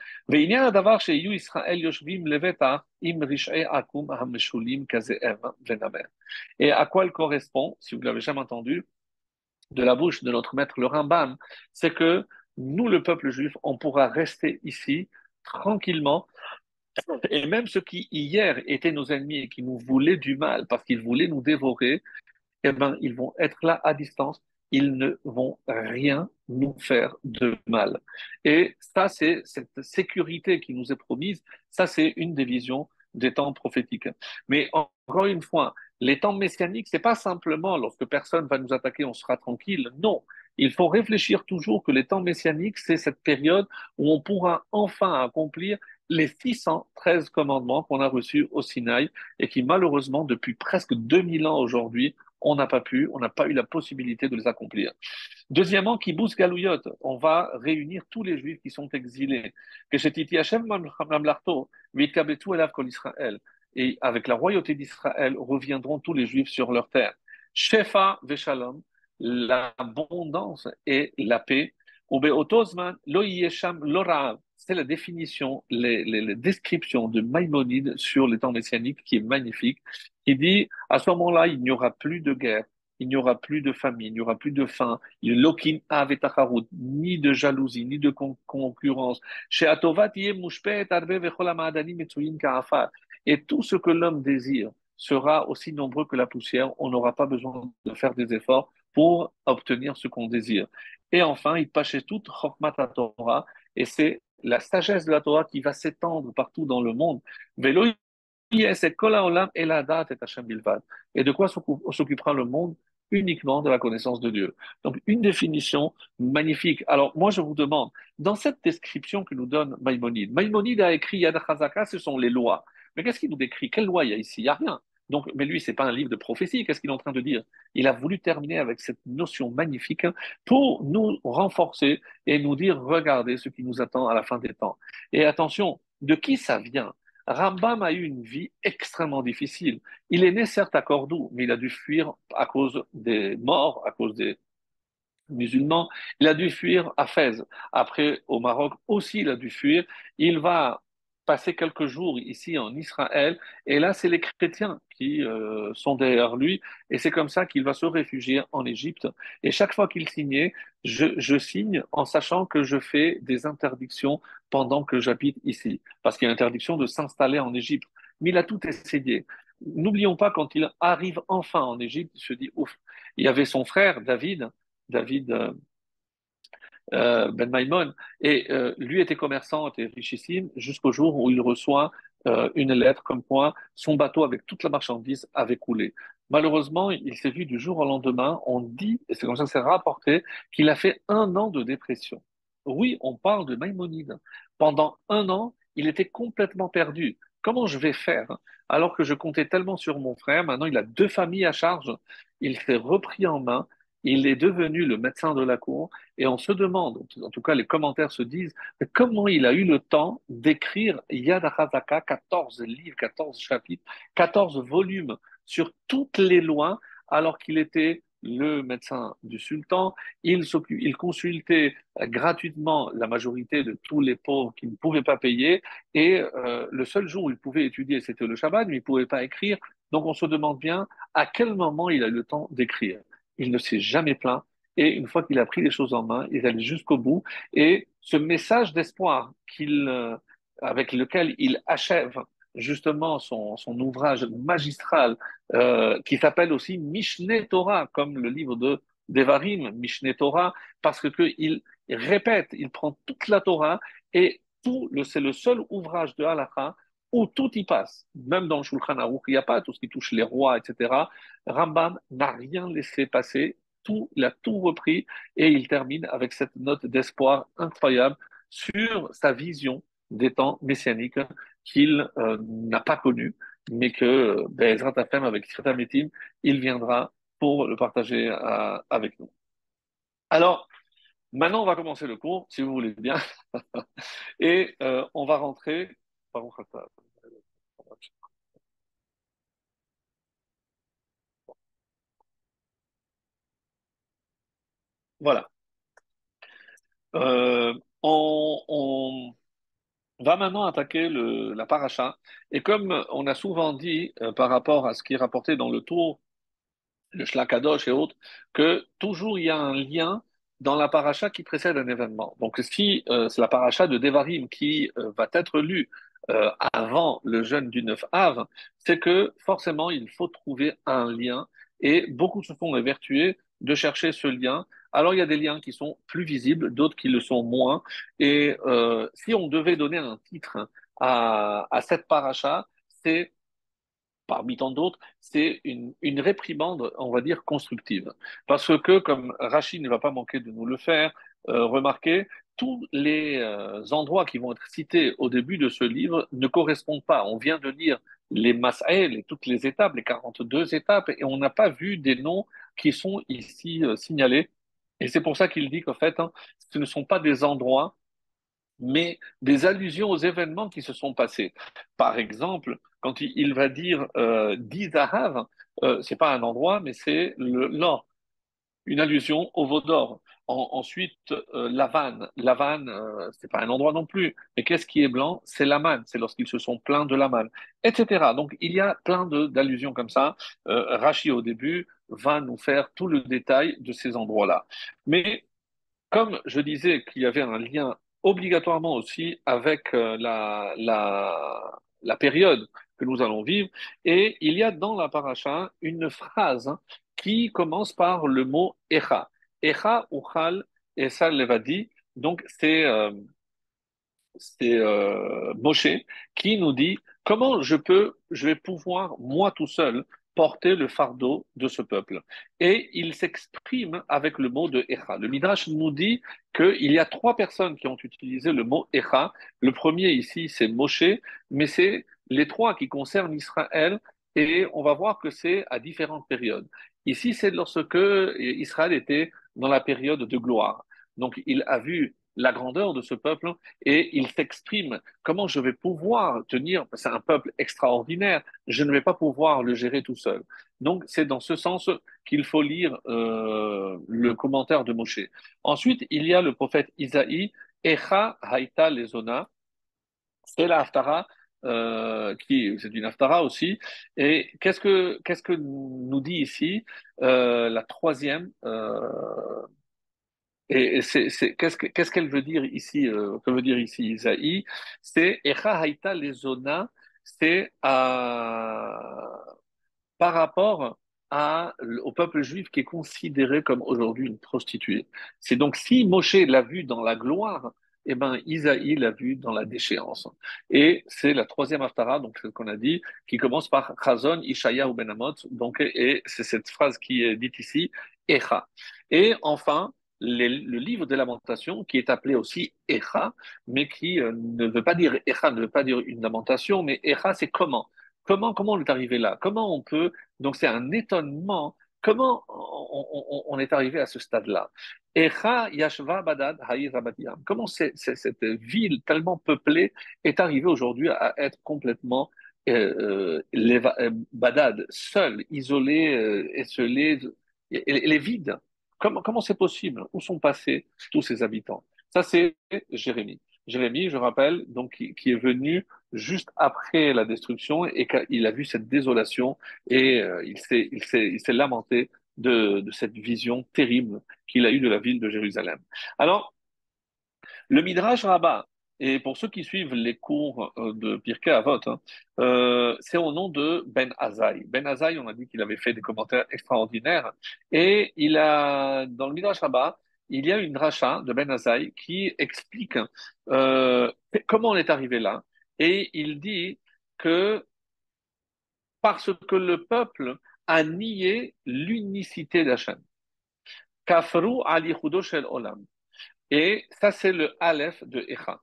A: Et à quoi elle correspond, si vous ne l'avez jamais entendu, de la bouche de notre maître le Rambam, c'est que nous, le peuple juif, on pourra rester ici tranquillement et même ceux qui hier étaient nos ennemis et qui nous voulaient du mal parce qu'ils voulaient nous dévorer, eh ben, ils vont être là à distance. Ils ne vont rien nous faire de mal. Et ça, c'est cette sécurité qui nous est promise. Ça, c'est une des visions des temps prophétiques. Mais encore une fois, les temps messianiques, c'est pas simplement lorsque personne va nous attaquer, on sera tranquille. Non, il faut réfléchir toujours que les temps messianiques, c'est cette période où on pourra enfin accomplir les 613 commandements qu'on a reçus au Sinaï et qui malheureusement depuis presque 2000 ans aujourd'hui, on n'a pas pu, on n'a pas eu la possibilité de les accomplir. Deuxièmement, Galouyot, on va réunir tous les juifs qui sont exilés. Et avec la royauté d'Israël reviendront tous les juifs sur leur terre. Shefa Veshalom, l'abondance et la paix. Lo Yesham c'est la définition, les, descriptions de Maïmonide sur les temps messianiques qui est magnifique. Il dit, à ce moment-là, il n'y aura plus de guerre, il n'y aura plus de famine, il n'y aura plus de faim, il ni de jalousie, ni de concurrence. Et tout ce que l'homme désire sera aussi nombreux que la poussière. On n'aura pas besoin de faire des efforts pour obtenir ce qu'on désire. Et enfin, il passe tout Chokmat Torah, et c'est la sagesse de la Torah qui va s'étendre partout dans le monde. Et de quoi s'occupera le monde? Uniquement de la connaissance de Dieu. Donc, une définition magnifique. Alors, moi, je vous demande, dans cette description que nous donne Maïmonide, Maïmonide a écrit Yad ce sont les lois. Mais qu'est-ce qu'il nous décrit? Quelle loi il y a ici? Il n'y a rien. Donc, mais lui, c'est pas un livre de prophétie. Qu'est-ce qu'il est en train de dire? Il a voulu terminer avec cette notion magnifique pour nous renforcer et nous dire regardez ce qui nous attend à la fin des temps. Et attention, de qui ça vient? Rambam a eu une vie extrêmement difficile. Il est né certes à Cordoue, mais il a dû fuir à cause des morts, à cause des musulmans. Il a dû fuir à Fès. Après, au Maroc aussi, il a dû fuir. Il va passer quelques jours ici en Israël, et là, c'est les chrétiens qui euh, sont derrière lui, et c'est comme ça qu'il va se réfugier en Égypte. Et chaque fois qu'il signait, je, signe en sachant que je fais des interdictions pendant que j'habite ici, parce qu'il y a interdiction de s'installer en Égypte. Mais il a tout essayé. N'oublions pas, quand il arrive enfin en Égypte, il se dit, ouf, il y avait son frère David, David... Euh, ben Maimon, et euh, lui était commerçant, était richissime, jusqu'au jour où il reçoit euh, une lettre comme quoi son bateau avec toute la marchandise avait coulé. Malheureusement, il s'est vu du jour au lendemain, on dit, et c'est comme ça que c'est rapporté, qu'il a fait un an de dépression. Oui, on parle de Maïmonide. Pendant un an, il était complètement perdu. Comment je vais faire alors que je comptais tellement sur mon frère? Maintenant, il a deux familles à charge. Il s'est repris en main il est devenu le médecin de la cour et on se demande, en tout cas les commentaires se disent, comment il a eu le temps d'écrire Yad HaZaka, 14 livres, 14 chapitres, 14 volumes sur toutes les lois alors qu'il était le médecin du sultan. Il, consultait gratuitement la majorité de tous les pauvres qui ne pouvaient pas payer. Et euh, le seul jour où il pouvait étudier, c'était le Shabbat, mais il ne pouvait pas écrire. Donc on se demande bien à quel moment il a eu le temps d'écrire. Il ne s'est jamais plaint. Et une fois qu'il a pris les choses en main, il allait jusqu'au bout. Et ce message d'espoir qu'il, euh, avec lequel il achève justement son, son ouvrage magistral euh, qui s'appelle aussi Mishneh Torah, comme le livre de Devarim, Mishneh Torah, parce que, il répète, il prend toute la Torah et tout, c'est le seul ouvrage de Halakha où tout y passe. Même dans Shulchan Aruch, il n'y a pas tout ce qui touche les rois, etc. Rambam n'a rien laissé passer, tout, il a tout repris et il termine avec cette note d'espoir incroyable sur sa vision des temps messianiques qu'il euh, n'a pas connu, mais que Bezrat Afem, avec Metim, il viendra pour le partager avec nous. Alors, maintenant, on va commencer le cours, si vous voulez bien, et euh, on va rentrer. Voilà. on, on, va maintenant attaquer le, la paracha. Et comme on a souvent dit euh, par rapport à ce qui est rapporté dans le tour, le Shlakadosh et autres, que toujours il y a un lien dans la paracha qui précède un événement. Donc si euh, c'est la paracha de Devarim qui euh, va être lue avant le jeûne du 9 Av, c'est que forcément il faut trouver un lien et beaucoup se font évertuer de chercher ce lien alors il y a des liens qui sont plus visibles, d'autres qui le sont moins. Et euh, si on devait donner un titre à, cette paracha, c'est parmi tant d'autres, c'est une, réprimande, on va dire, constructive. Parce que, comme Rachid ne va pas manquer de nous le faire euh, remarquer, tous les euh, endroits qui vont être cités au début de ce livre ne correspondent pas. On vient de lire les Mas'el toutes les étapes, les 42 étapes, et on n'a pas vu des noms qui sont ici signalés. Et c'est pour ça qu'il dit qu'en fait, hein, ce ne sont pas des endroits, mais des allusions aux événements qui se sont passés. Par exemple, quand il, va dire euh, Dizahav, euh, c'est pas un endroit, mais c'est le nord, une allusion au veau d'or ensuite, euh, la vanne. La vanne, euh, c'est pas un endroit non plus. Mais qu'est-ce qui est blanc? C'est la manne. C'est lorsqu'ils se sont plaints de la etc. Donc, il y a plein d'allusions comme ça. Euh, Rachi, au début, va nous faire tout le détail de ces endroits-là. Mais comme je disais qu'il y avait un lien obligatoirement aussi avec euh, la, la, la période que nous allons vivre, et il y a dans la paracha une phrase hein, qui commence par le mot Echa. Echa Uchal Esal Levadi. Donc, c'est euh, euh, Moshe qui nous dit comment je peux, je vais pouvoir, moi tout seul, porter le fardeau de ce peuple. Et il s'exprime avec le mot de Echa. Le Midrash nous dit qu'il y a trois personnes qui ont utilisé le mot Echa. Le premier ici, c'est Moshe, mais c'est les trois qui concernent Israël et on va voir que c'est à différentes périodes. Ici, c'est lorsque Israël était dans la période de gloire. Donc, il a vu la grandeur de ce peuple et il s'exprime comment je vais pouvoir tenir, c'est un peuple extraordinaire, je ne vais pas pouvoir le gérer tout seul. Donc c'est dans ce sens qu'il faut lire euh, le commentaire de Moshe. Ensuite, il y a le prophète Isaïe, Echa Haïta Lezona, c'est la Haftara, euh, qui c'est une Haftara aussi. Et qu'est-ce que qu'est-ce que nous dit ici euh, la troisième euh, et, c'est, qu'est-ce, qu'est-ce qu'elle veut dire ici Que veut dire ici Isaïe? C'est Echa Haïta Lezona, c'est par rapport à, au peuple juif qui est considéré comme aujourd'hui une prostituée. C'est donc si Moshe l'a vu dans la gloire, eh ben, Isaïe l'a vu dans la déchéance. Et c'est la troisième Haftara, donc ce qu'on a dit, qui commence par Chazon, Ishaya ou Benamot, donc, et c'est cette phrase qui est dite ici, Echa. Et enfin, le livre des lamentations, qui est appelé aussi Echa, mais qui euh, ne veut pas dire Echa, ne veut pas dire une lamentation, mais Echa, c'est comment? Comment, comment on est arrivé là? Comment on peut Donc, c'est un étonnement Comment on, est arrivé à ce stade-là? Yashva Badad Comment cette ville tellement peuplée est arrivée aujourd'hui à être complètement euh, euh, Badad, seule, isolée, euh, esselée, elle est vide. Comment, comment c'est possible? Où sont passés tous ces habitants? Ça, c'est Jérémie. Jérémie, je rappelle, donc qui, est venu juste après la destruction et qu'il a vu cette désolation et euh, il s'est lamenté de cette vision terrible qu'il a eue de la ville de Jérusalem. Alors, le Midrash Rabbah, et pour ceux qui suivent les cours euh, de Pirkei Avot, hein, euh, c'est au nom de Ben Azaï. Ben Azaï, on a dit qu'il avait fait des commentaires extraordinaires. Et il a, dans le Midrash Rabbah, il y a une rachat de Ben Azaï qui explique euh, comment on est arrivé là. Et il dit que parce que le peuple a nié l'unicité d'Hachem. Kafru ali shel olam. Et ça, c'est le Aleph de Echa.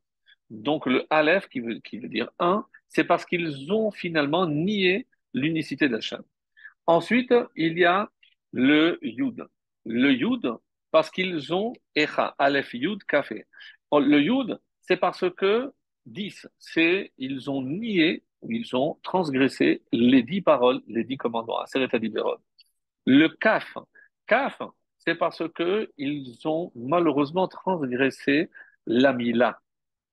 A: Donc le Aleph, qui veut, qui veut dire un, c'est parce qu'ils ont finalement nié l'unicité d'Hachem. Ensuite, il y a le Yud. Le Yud, parce qu'ils ont Echa, Aleph, Yud, Café. Le Yud, c'est parce que 10, c'est ils ont nié, ils ont transgressé les dix paroles, les dix commandements, Le Kaf, Kaf, c'est parce que ils ont malheureusement transgressé la Mila.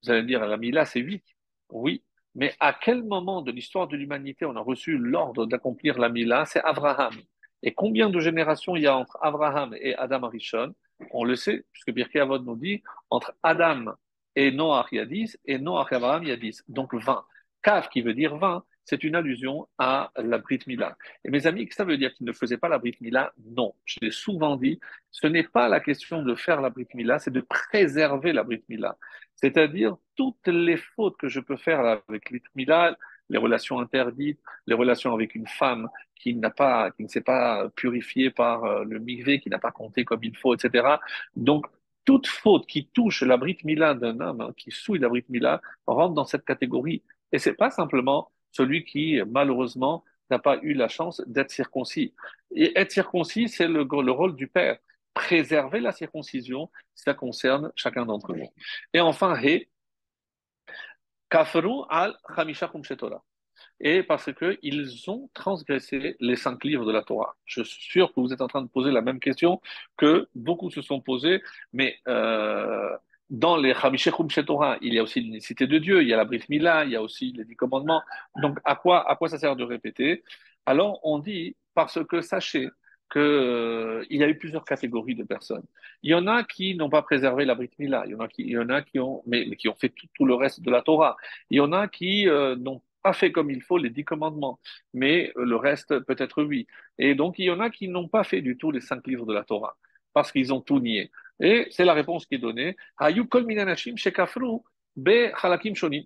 A: Vous allez me dire, la Mila, c'est vite. Oui, mais à quel moment de l'histoire de l'humanité on a reçu l'ordre d'accomplir la Mila? C'est Abraham. Et combien de générations il y a entre Abraham et Adam Arishon? On le sait, puisque Birkei Avod nous dit, entre Adam et Noach, il y a 10, et Noach et Abraham, il y a 10. Donc 20. Kaf, qui veut dire 20, c'est une allusion à la Brit Mila. Et mes amis, ça veut dire qu'ils ne faisaient pas la Brit Mila Non. Je l'ai souvent dit, ce n'est pas la question de faire la Brit Mila, c'est de préserver la Brit Mila. C'est-à-dire toutes les fautes que je peux faire avec Brit Mila, les relations interdites, les relations avec une femme qui n'a pas, qui ne s'est pas purifiée par euh, le mikvé, qui n'a pas compté comme il faut, etc. Donc, toute faute qui touche la Brit Mila d'un homme, hein, qui souille la Brit Mila, rentre dans cette catégorie. Et c'est pas simplement celui qui, malheureusement, n'a pas eu la chance d'être circoncis. Et être circoncis, c'est le, rôle du père. Préserver la circoncision, ça concerne chacun d'entre nous. Et enfin, he, kaferu al et parce qu'ils ont transgressé les cinq livres de la Torah. Je suis sûr que vous êtes en train de poser la même question que beaucoup se sont posés, mais euh, dans les Chamishechum Torah, il y a aussi l'unicité de Dieu, il y a la Brit Mila, il y a aussi les dix commandements. Donc, à quoi, à quoi ça sert de répéter? Alors, on dit, parce que sachez qu'il euh, y a eu plusieurs catégories de personnes. Il y en a qui n'ont pas préservé la Brit Mila, il y en a qui, il y en a qui ont, mais, qui ont fait tout, le reste de la Torah. Il y en a qui euh, n'ont pas fait comme il faut les dix commandements, mais euh, le reste peut-être oui. Et donc il y en a qui n'ont pas fait du tout les cinq livres de la Torah, parce qu'ils ont tout nié. Et c'est la réponse qui est donnée.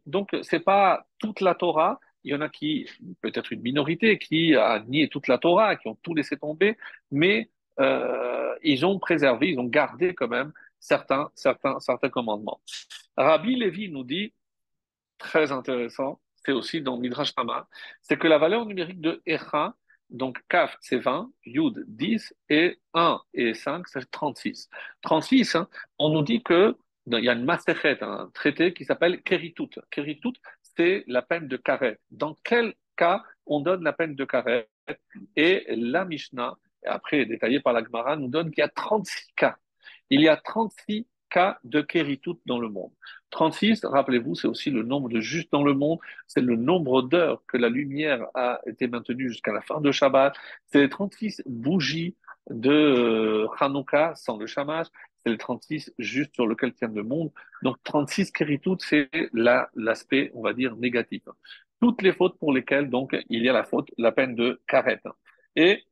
A: Donc, c'est pas toute la Torah. Il y en a qui, peut-être une minorité, qui a nié toute la Torah, qui ont tout laissé tomber, mais euh, ils ont préservé, ils ont gardé quand même certains, certains, certains commandements. Rabbi Lévi nous dit, très intéressant, c'est aussi dans Midrash Rama, c'est que la valeur numérique de Echa, donc Kaf, c'est 20, Yud, 10, et 1 et 5, c'est 36. 36, hein, on nous dit que il y a une masterchet, un traité qui s'appelle Keritut. Keritut, c'est la peine de carré. Dans quel cas on donne la peine de carré? Et la Mishnah, après détaillé par la Gemara, nous donne qu'il y a 36 cas. Il y a 36 cas de Keritut dans le monde. 36, rappelez-vous, c'est aussi le nombre de justes dans le monde, c'est le nombre d'heures que la lumière a été maintenue jusqu'à la fin de Shabbat, c'est les 36 bougies de euh, Hanouka sans le shamash, c'est les 36 juste sur lequel tient le monde. Donc 36 Keritut, c'est l'aspect, on va dire, négatif. Toutes les fautes pour lesquelles, donc, il y a la faute, la peine de karet. Et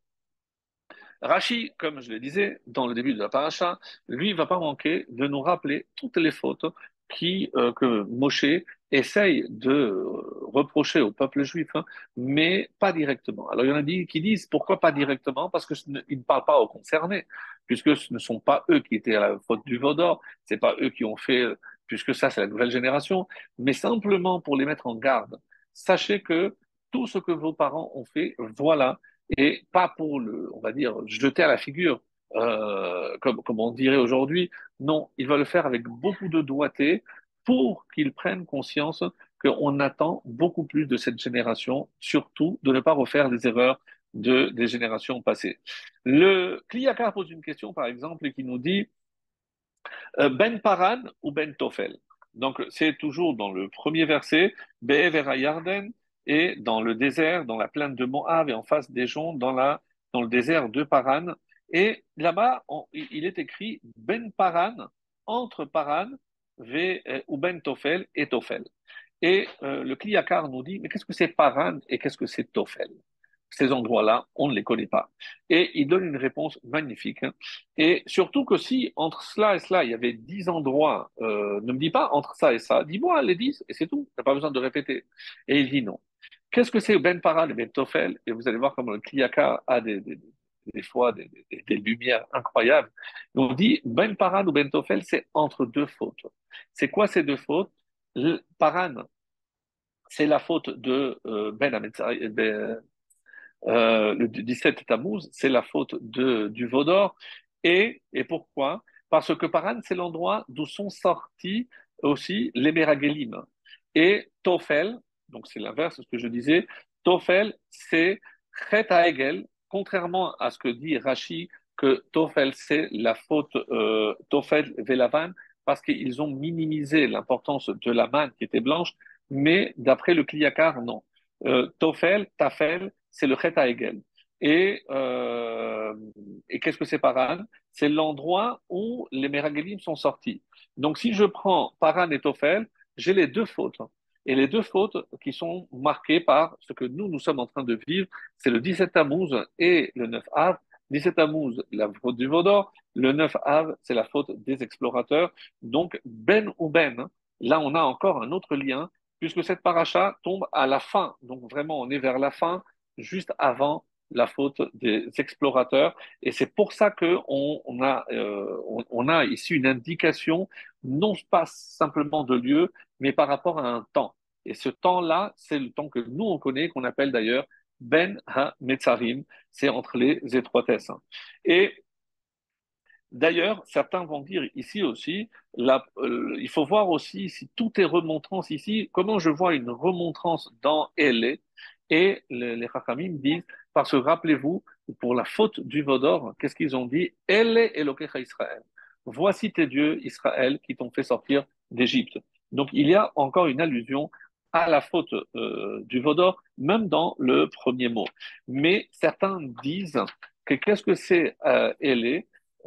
A: Rashi, comme je le disais dans le début de la paracha, lui va pas manquer de nous rappeler toutes les fautes qui, euh, que Moshe essaye de reprocher au peuple juif, hein, mais pas directement. Alors il y en a qui disent pourquoi pas directement? Parce qu'ils ne parlent pas aux concernés, puisque ce ne sont pas eux qui étaient à la faute du Vaudor, c'est pas eux qui ont fait, puisque ça c'est la nouvelle génération, mais simplement pour les mettre en garde. Sachez que tout ce que vos parents ont fait, voilà, et pas pour le, on va dire, jeter à la figure, euh, comme, comme on dirait aujourd'hui. Non, il va le faire avec beaucoup de doigté pour qu'ils prennent conscience qu'on attend beaucoup plus de cette génération, surtout de ne pas refaire les erreurs de, des générations passées. Le Kliyakar pose une question, par exemple, qui nous dit euh, Ben Paran ou Ben Tofel? Donc, c'est toujours dans le premier verset, Be'evera Yarden, et dans le désert, dans la plaine de Moab et en face des gens, dans, la, dans le désert de Paran. Et là-bas, il est écrit Ben Paran, entre Paran euh, ou Ben Tofel et Tofel. Et euh, le Kliyakar nous dit, mais qu'est-ce que c'est Paran et qu'est-ce que c'est Tofel? Ces endroits-là, on ne les connaît pas. Et il donne une réponse magnifique. Et surtout que si entre cela et cela, il y avait dix endroits, euh, ne me dis pas entre ça et ça, dis-moi les dix et c'est tout. Tu n'as pas besoin de répéter. Et il dit non. Qu'est-ce que c'est Ben Paran et Ben Tofel Et vous allez voir comment le Kliyakar a des, fois des, lumières incroyables. On dit Ben Paran ou Ben Tofel, c'est entre deux fautes. C'est quoi ces deux fautes? Paran, c'est la faute de euh, Ben, ben euh, le 17 Tammuz, c'est la faute de, du Vaudor. Et, et pourquoi? Parce que Paran, c'est l'endroit d'où sont sortis aussi les Meragelim. Et Tofel, donc c'est l'inverse de ce que je disais, Tofel, c'est Chet Hegel, contrairement à ce que dit Rashi, que Tofel, c'est la faute euh, Tofel Velavan, parce qu'ils ont minimisé l'importance de la manne qui était blanche, mais d'après le Kliyakar, non. Euh, Tofel, Tafel, c'est le Chet Hegel. Et, euh, et qu'est-ce que c'est Paran C'est l'endroit où les Meragelim sont sortis. Donc si je prends Paran et Tofel, j'ai les deux fautes. Et les deux fautes qui sont marquées par ce que nous, nous sommes en train de vivre, c'est le 17 Tammuz et le 9 Av. 17 Tammuz, la faute du Vaudor. Le 9 Av, c'est la faute des explorateurs. Donc, Ben ou Ben, là, on a encore un autre lien, puisque cette paracha tombe à la fin. Donc, vraiment, on est vers la fin, juste avant la faute des explorateurs. Et c'est pour ça qu'on on a, euh, on, a ici une indication, non pas simplement de lieu, mais par rapport à un temps. Et ce temps-là, c'est le temps que nous, on connaît, qu'on appelle d'ailleurs Ben Ha-Metzarim, c'est entre les étroitesses. Et d'ailleurs, certains vont dire ici aussi, euh, il faut voir aussi si tout est remontrance ici, comment je vois une remontrance dans Elle. Et les, les disent, parce que rappelez-vous, pour la faute du Vaudor, qu'est-ce qu'ils ont dit? Elle Elokecha Israël. Voici tes dieux, Israël, qui t'ont fait sortir d'Égypte. Donc il y a encore une allusion à la faute euh, du Vaudor, même dans le premier mot. Mais certains disent que qu'est-ce que c'est euh,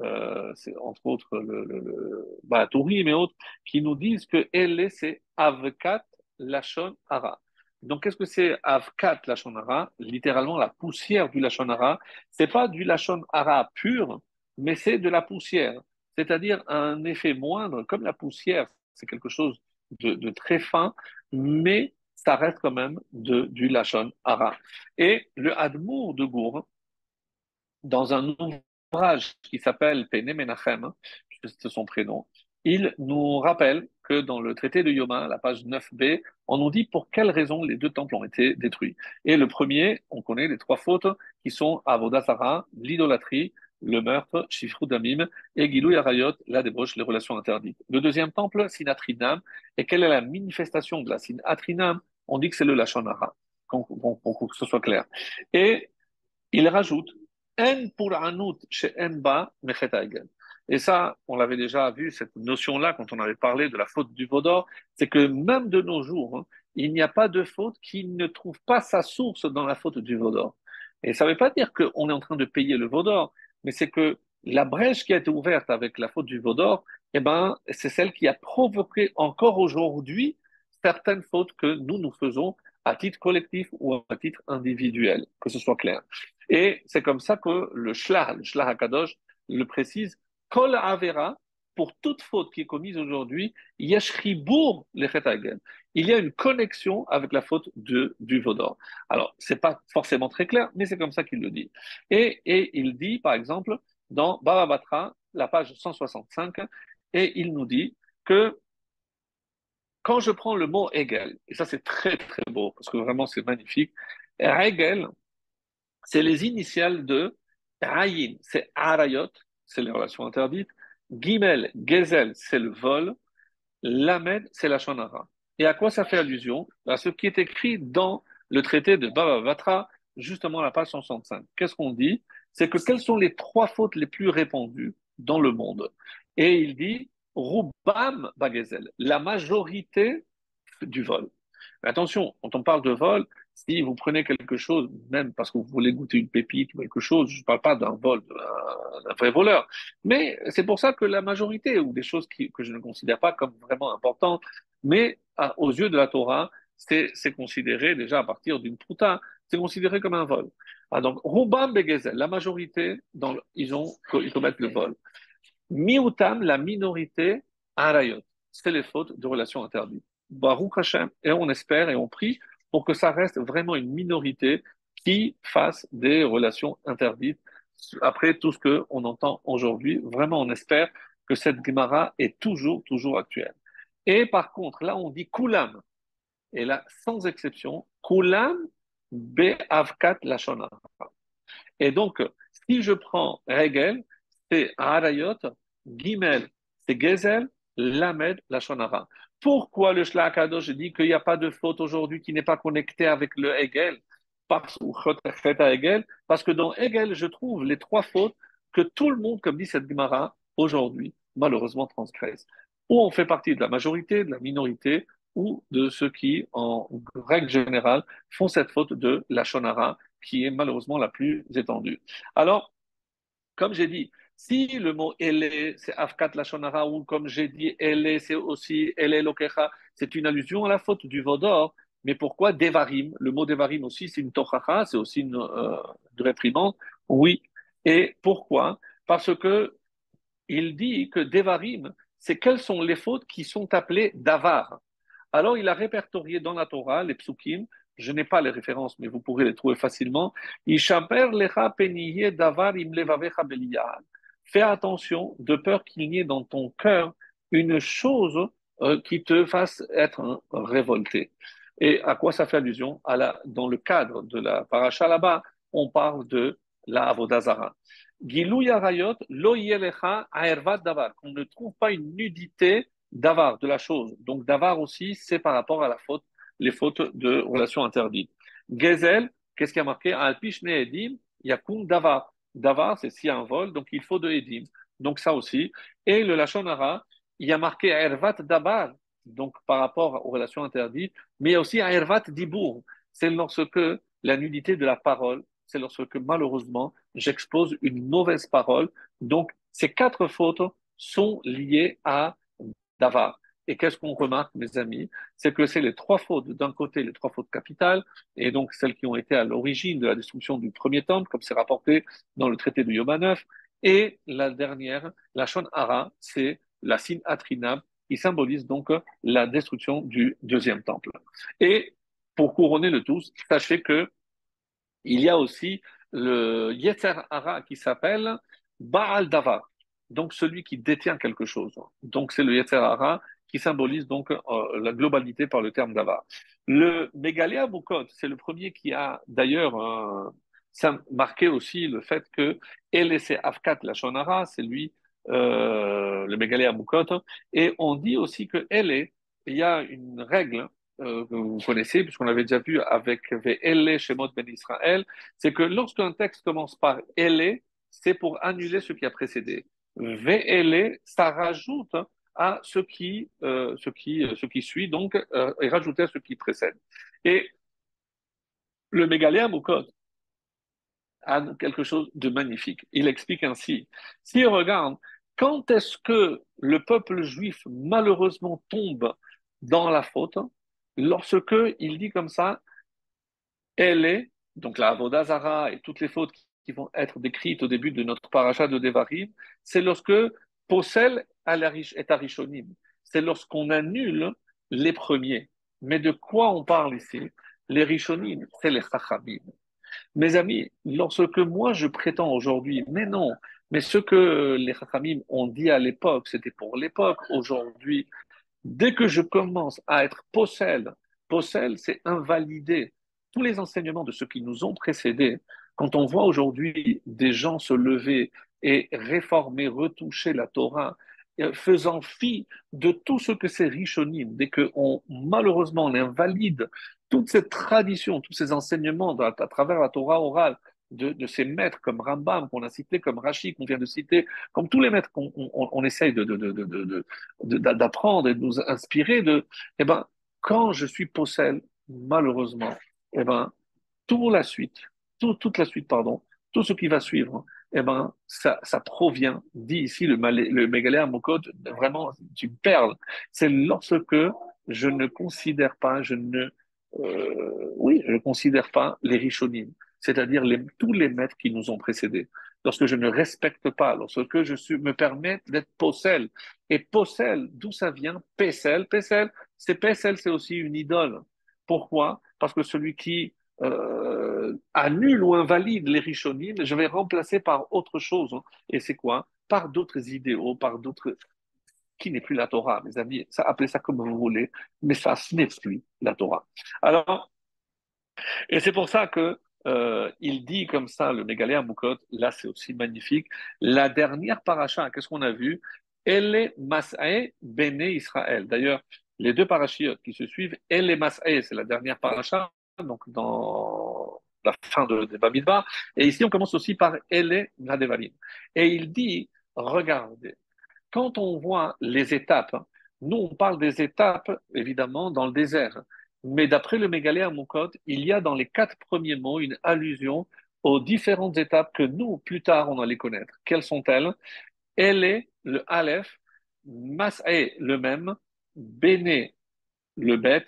A: euh, c'est entre autres le, le, le bah, et autres, qui nous disent que Elé, c'est Avkat Lachon Hara. Donc, qu'est-ce que c'est Avkat Lachon Hara Littéralement, la poussière du Lachon Hara. C'est pas du Lachon Hara pur, mais c'est de la poussière. C'est-à-dire un effet moindre, comme la poussière, c'est quelque chose de, très fin, mais ça reste quand même de, du Lachon Hara. Et le Admour de Gour, dans un ouvrage qui s'appelle Pene Menachem, c'est son prénom, il nous rappelle que dans le traité de Yoma, la page 9b, on nous dit pour quelles raisons les deux temples ont été détruits. Et le premier, on connaît les trois fautes qui sont Avodazara, l'idolâtrie, le meurtre, Shifru Damim, et Gilou Yarayot, la débauche, les relations interdites. Le deuxième temple, Sinatrinam, et quelle est la manifestation de la Sinatrinam? On dit que c'est le Lachonara, pour que ce soit clair. Et il rajoute, En pour Anout chez Enba, Et ça, on l'avait déjà vu, cette notion-là, quand on avait parlé de la faute du Vaudor, c'est que même de nos jours, hein, il n'y a pas de faute qui ne trouve pas sa source dans la faute du Vaudor. Et ça ne veut pas dire qu'on est en train de payer le Vaudor, mais c'est que la brèche qui a été ouverte avec la faute du Vaudor, eh ben, c'est celle qui a provoqué encore aujourd'hui certaines fautes que nous, nous faisons à titre collectif ou à titre individuel, que ce soit clair. Et c'est comme ça que le Shlach, le Shlach HaKadosh, le précise, Kol Avera, pour toute faute qui est commise aujourd'hui, Yashribour le Il y a une connexion avec la faute de, du Vaudor. Alors, c'est pas forcément très clair, mais c'est comme ça qu'il le dit. Et, il dit, par exemple, dans Baba Batra, la page 165, et il nous dit que quand je prends le mot Hegel, et ça c'est très très beau, parce que vraiment c'est magnifique, Hegel, c'est les initiales de Ayin, c'est Arayot, c'est les relations interdites. Gimel, Gezel, c'est le vol. Lamed, c'est la Shonara. Et à quoi ça fait allusion? À ce qui est écrit dans le traité de Baba Vatra, justement à la page 165. Qu'est-ce qu'on dit? C'est que quelles sont les trois fautes les plus répandues dans le monde? Et il dit Rubam Bagezel, la majorité du vol. attention, quand on parle de vol, si vous prenez quelque chose, même parce que vous voulez goûter une pépite ou quelque chose, je ne parle pas d'un vol, d'un vrai voleur, mais c'est pour ça que la majorité, ou des choses que je ne considère pas comme vraiment importantes, mais aux yeux de la Torah, c'est considéré déjà à partir d'une prouta, c'est considéré comme un vol. Ah, donc, Rubam Begezel, la majorité, dans, ils, ont, ils commettent le vol. Miutam, la minorité, Arayot, c'est les fautes de relations interdites. Baruch Hashem, et on espère et on prie pour que ça reste vraiment une minorité qui fasse des relations interdites. Après tout ce qu'on entend aujourd'hui, vraiment on espère que cette Gemara est toujours, toujours actuelle. Et par contre, là on dit Kulam, et là sans exception, Kulam Be'avkat Lashonara. Et donc, si je prends Regel, c'est Arayot, Gimel, c'est Gezel, Lamed, Lashonara. Pourquoi le Shlakadosh dit qu'il n'y a pas de faute aujourd'hui qui n'est pas connectée avec le Hegel? Parce, parce que dans Hegel, je trouve les trois fautes que tout le monde, comme dit cette Gemara, aujourd'hui, malheureusement transgresse. Ou on fait partie de la majorité, de la minorité, ou de ceux qui, en règle générale, font cette faute de la shonara, qui est malheureusement la plus étendue. Alors, comme j'ai dit, si le mot ele, c'est afkat la shonara, ou comme j'ai dit ele, c'est aussi ele lokecha, c'est une allusion à la faute du vaudor. Mais pourquoi devarim? Le mot devarim aussi, c'est une tochacha, c'est aussi une, euh, réprimande. Oui. Et pourquoi? Parce que il dit que devarim, c'est quelles sont les fautes qui sont appelées davar. Alors, il a répertorié dans la Torah les psukim. Je n'ai pas les références, mais vous pourrez les trouver facilement. Fais attention, de peur qu'il n'y ait dans ton cœur une chose euh, qui te fasse être révolté. Et à quoi ça fait allusion? Dans le cadre de la paracha là-bas, on parle de la avodazara. Qu'on ne trouve pas une nudité d'avar, de la chose. Donc d'avar aussi, c'est par rapport à la faute, les fautes de relations interdites. Gezel, qu'est-ce qui a marqué? Alpishne Edim, Yakum davar. Davar, c'est s'il y a un vol, donc il faut de Edim. Donc ça aussi. Et le Lachonara, il y a marqué Ervat davar, donc par rapport aux relations interdites, mais il y a aussi Ervat dibour. C'est lorsque la nudité de la parole, c'est lorsque malheureusement j'expose une mauvaise parole. Donc ces quatre fautes sont liées à d'avar. Et qu'est-ce qu'on remarque, mes amis? C'est que c'est les trois fautes, d'un côté les trois fautes capitales, et donc celles qui ont été à l'origine de la destruction du premier temple, comme c'est rapporté dans le traité de Yoma et la dernière, la Shon Hara, c'est la Atrinab, qui symbolise donc la destruction du deuxième temple. Et pour couronner le tout, sachez que il y a aussi le Yetzer Hara qui s'appelle Baal Davar donc celui qui détient quelque chose. Donc c'est le Yetzerara qui symbolise donc euh, la globalité par le terme d'Ava. Le Megalia Bukot, c'est le premier qui a d'ailleurs euh, marqué aussi le fait que c'est Afkat la Shonara, c'est lui euh, le Megalia Bukot, et on dit aussi que est, il y a une règle que vous connaissez, puisqu'on l'avait déjà vu avec Ve'ele Shemot Ben Israël, c'est que lorsqu'un texte commence par Elle, c'est pour annuler ce qui a précédé. VLE, ça rajoute à ce qui, euh, ce qui, euh, ce qui suit, donc, euh, et rajouter à ce qui précède. Et le Mégaléa Moukot a quelque chose de magnifique. Il explique ainsi, si on regarde, quand est-ce que le peuple juif malheureusement tombe dans la faute Lorsque il dit comme ça, elle est, donc la Avodazara et toutes les fautes qui vont être décrites au début de notre paracha de Devarim, c'est lorsque Possel est Arishonim. C'est lorsqu'on annule les premiers. Mais de quoi on parle ici? Les Rishonim, c'est les Chachamim. Mes amis, lorsque moi je prétends aujourd'hui, mais non, mais ce que les Chachamim ont dit à l'époque, c'était pour l'époque. Aujourd'hui, dès que je commence à être Possel, Possel, c'est invalider tous les enseignements de ceux qui nous ont précédés. Quand on voit aujourd'hui des gens se lever et réformer, retoucher la Torah, euh, faisant fi de tout ce que c'est Rishonim, dès qu'on malheureusement on invalide toute cette tradition, tous ces enseignements à, travers la Torah orale de, ces maîtres comme Rambam qu'on a cité, comme Rashi qu'on vient de citer, comme tous les maîtres qu'on on, essaye d'apprendre et de nous inspirer, de, eh ben, quand je suis possède, malheureusement, eh ben, toute la suite, toute la suite, pardon, tout ce qui va suivre, eh ben, ça, ça provient, dit ici le, le Mégaléa Mokot, vraiment d'une perle. C'est lorsque je ne considère pas, je ne, euh, oui, je ne considère pas les Rishonim, c'est-à-dire tous les maîtres qui nous ont précédés. Lorsque je ne respecte pas, lorsque je me permets d'être possel. Et possel, d'où ça vient? Pessel, Pessel, c'est Pessel, c'est aussi une idole. Pourquoi? Parce que celui qui euh, annule ou invalide les Rishonim, je vais remplacer par autre chose. Hein. Et c'est quoi? Par d'autres idéaux, par d'autres qui n'est plus la Torah, mes amis. Appelez ça comme vous voulez, mais ça, ce n'est plus la Torah. Alors, et c'est pour ça que euh, il dit comme ça, le Mégaléa Moukot, là c'est aussi magnifique. La dernière paracha, qu'est-ce qu'on a vu? Elle Mas'ae Israël. D'ailleurs, les deux parachiotes qui se suivent, Elle c'est la dernière paracha, donc dans la fin de, de. Et ici, on commence aussi par Elle. Et il dit, regardez, quand on voit les étapes, nous on parle des étapes évidemment dans le désert, mais d'après le Mégaléa Moukot, il y a dans les quatre premiers mots une allusion aux différentes étapes que nous, plus tard, on allait connaître. Quelles sont-elles? Elle est le Aleph, Mas'e le même, Béné le Bet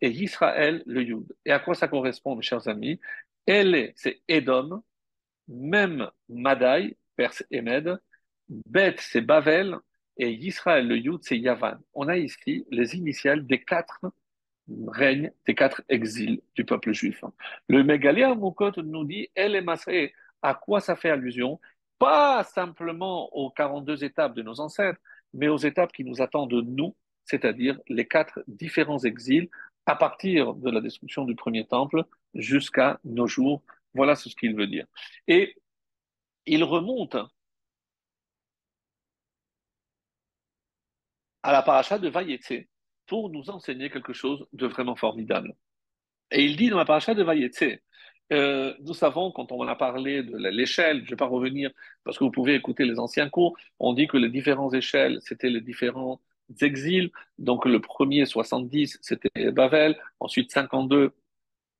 A: et Israël le Yud. Et à quoi ça correspond, mes chers amis? Elle est, c'est Edom, même Madai, Perse et Med, Bet, c'est Bavel, et Israël, le Yud, c'est Yavan. On a ici les initiales des quatre règnes, des quatre exils du peuple juif. Le Mégalia Moukot nous dit, elle est massée. À quoi ça fait allusion? Pas simplement aux 42 étapes de nos ancêtres, mais aux étapes qui nous attendent de nous, c'est-à-dire les quatre différents exils à partir de la destruction du premier temple jusqu'à nos jours. Voilà ce qu'il veut dire. Et il remonte à la paracha de Vayetse pour nous enseigner quelque chose de vraiment formidable. Et il dit dans la paracha de Vayetse, euh, nous savons, quand on a parlé de l'échelle, je ne vais pas revenir parce que vous pouvez écouter les anciens cours, on dit que les différentes échelles, c'était les différents exils. Donc le premier, 70, c'était Bavel, ensuite 52,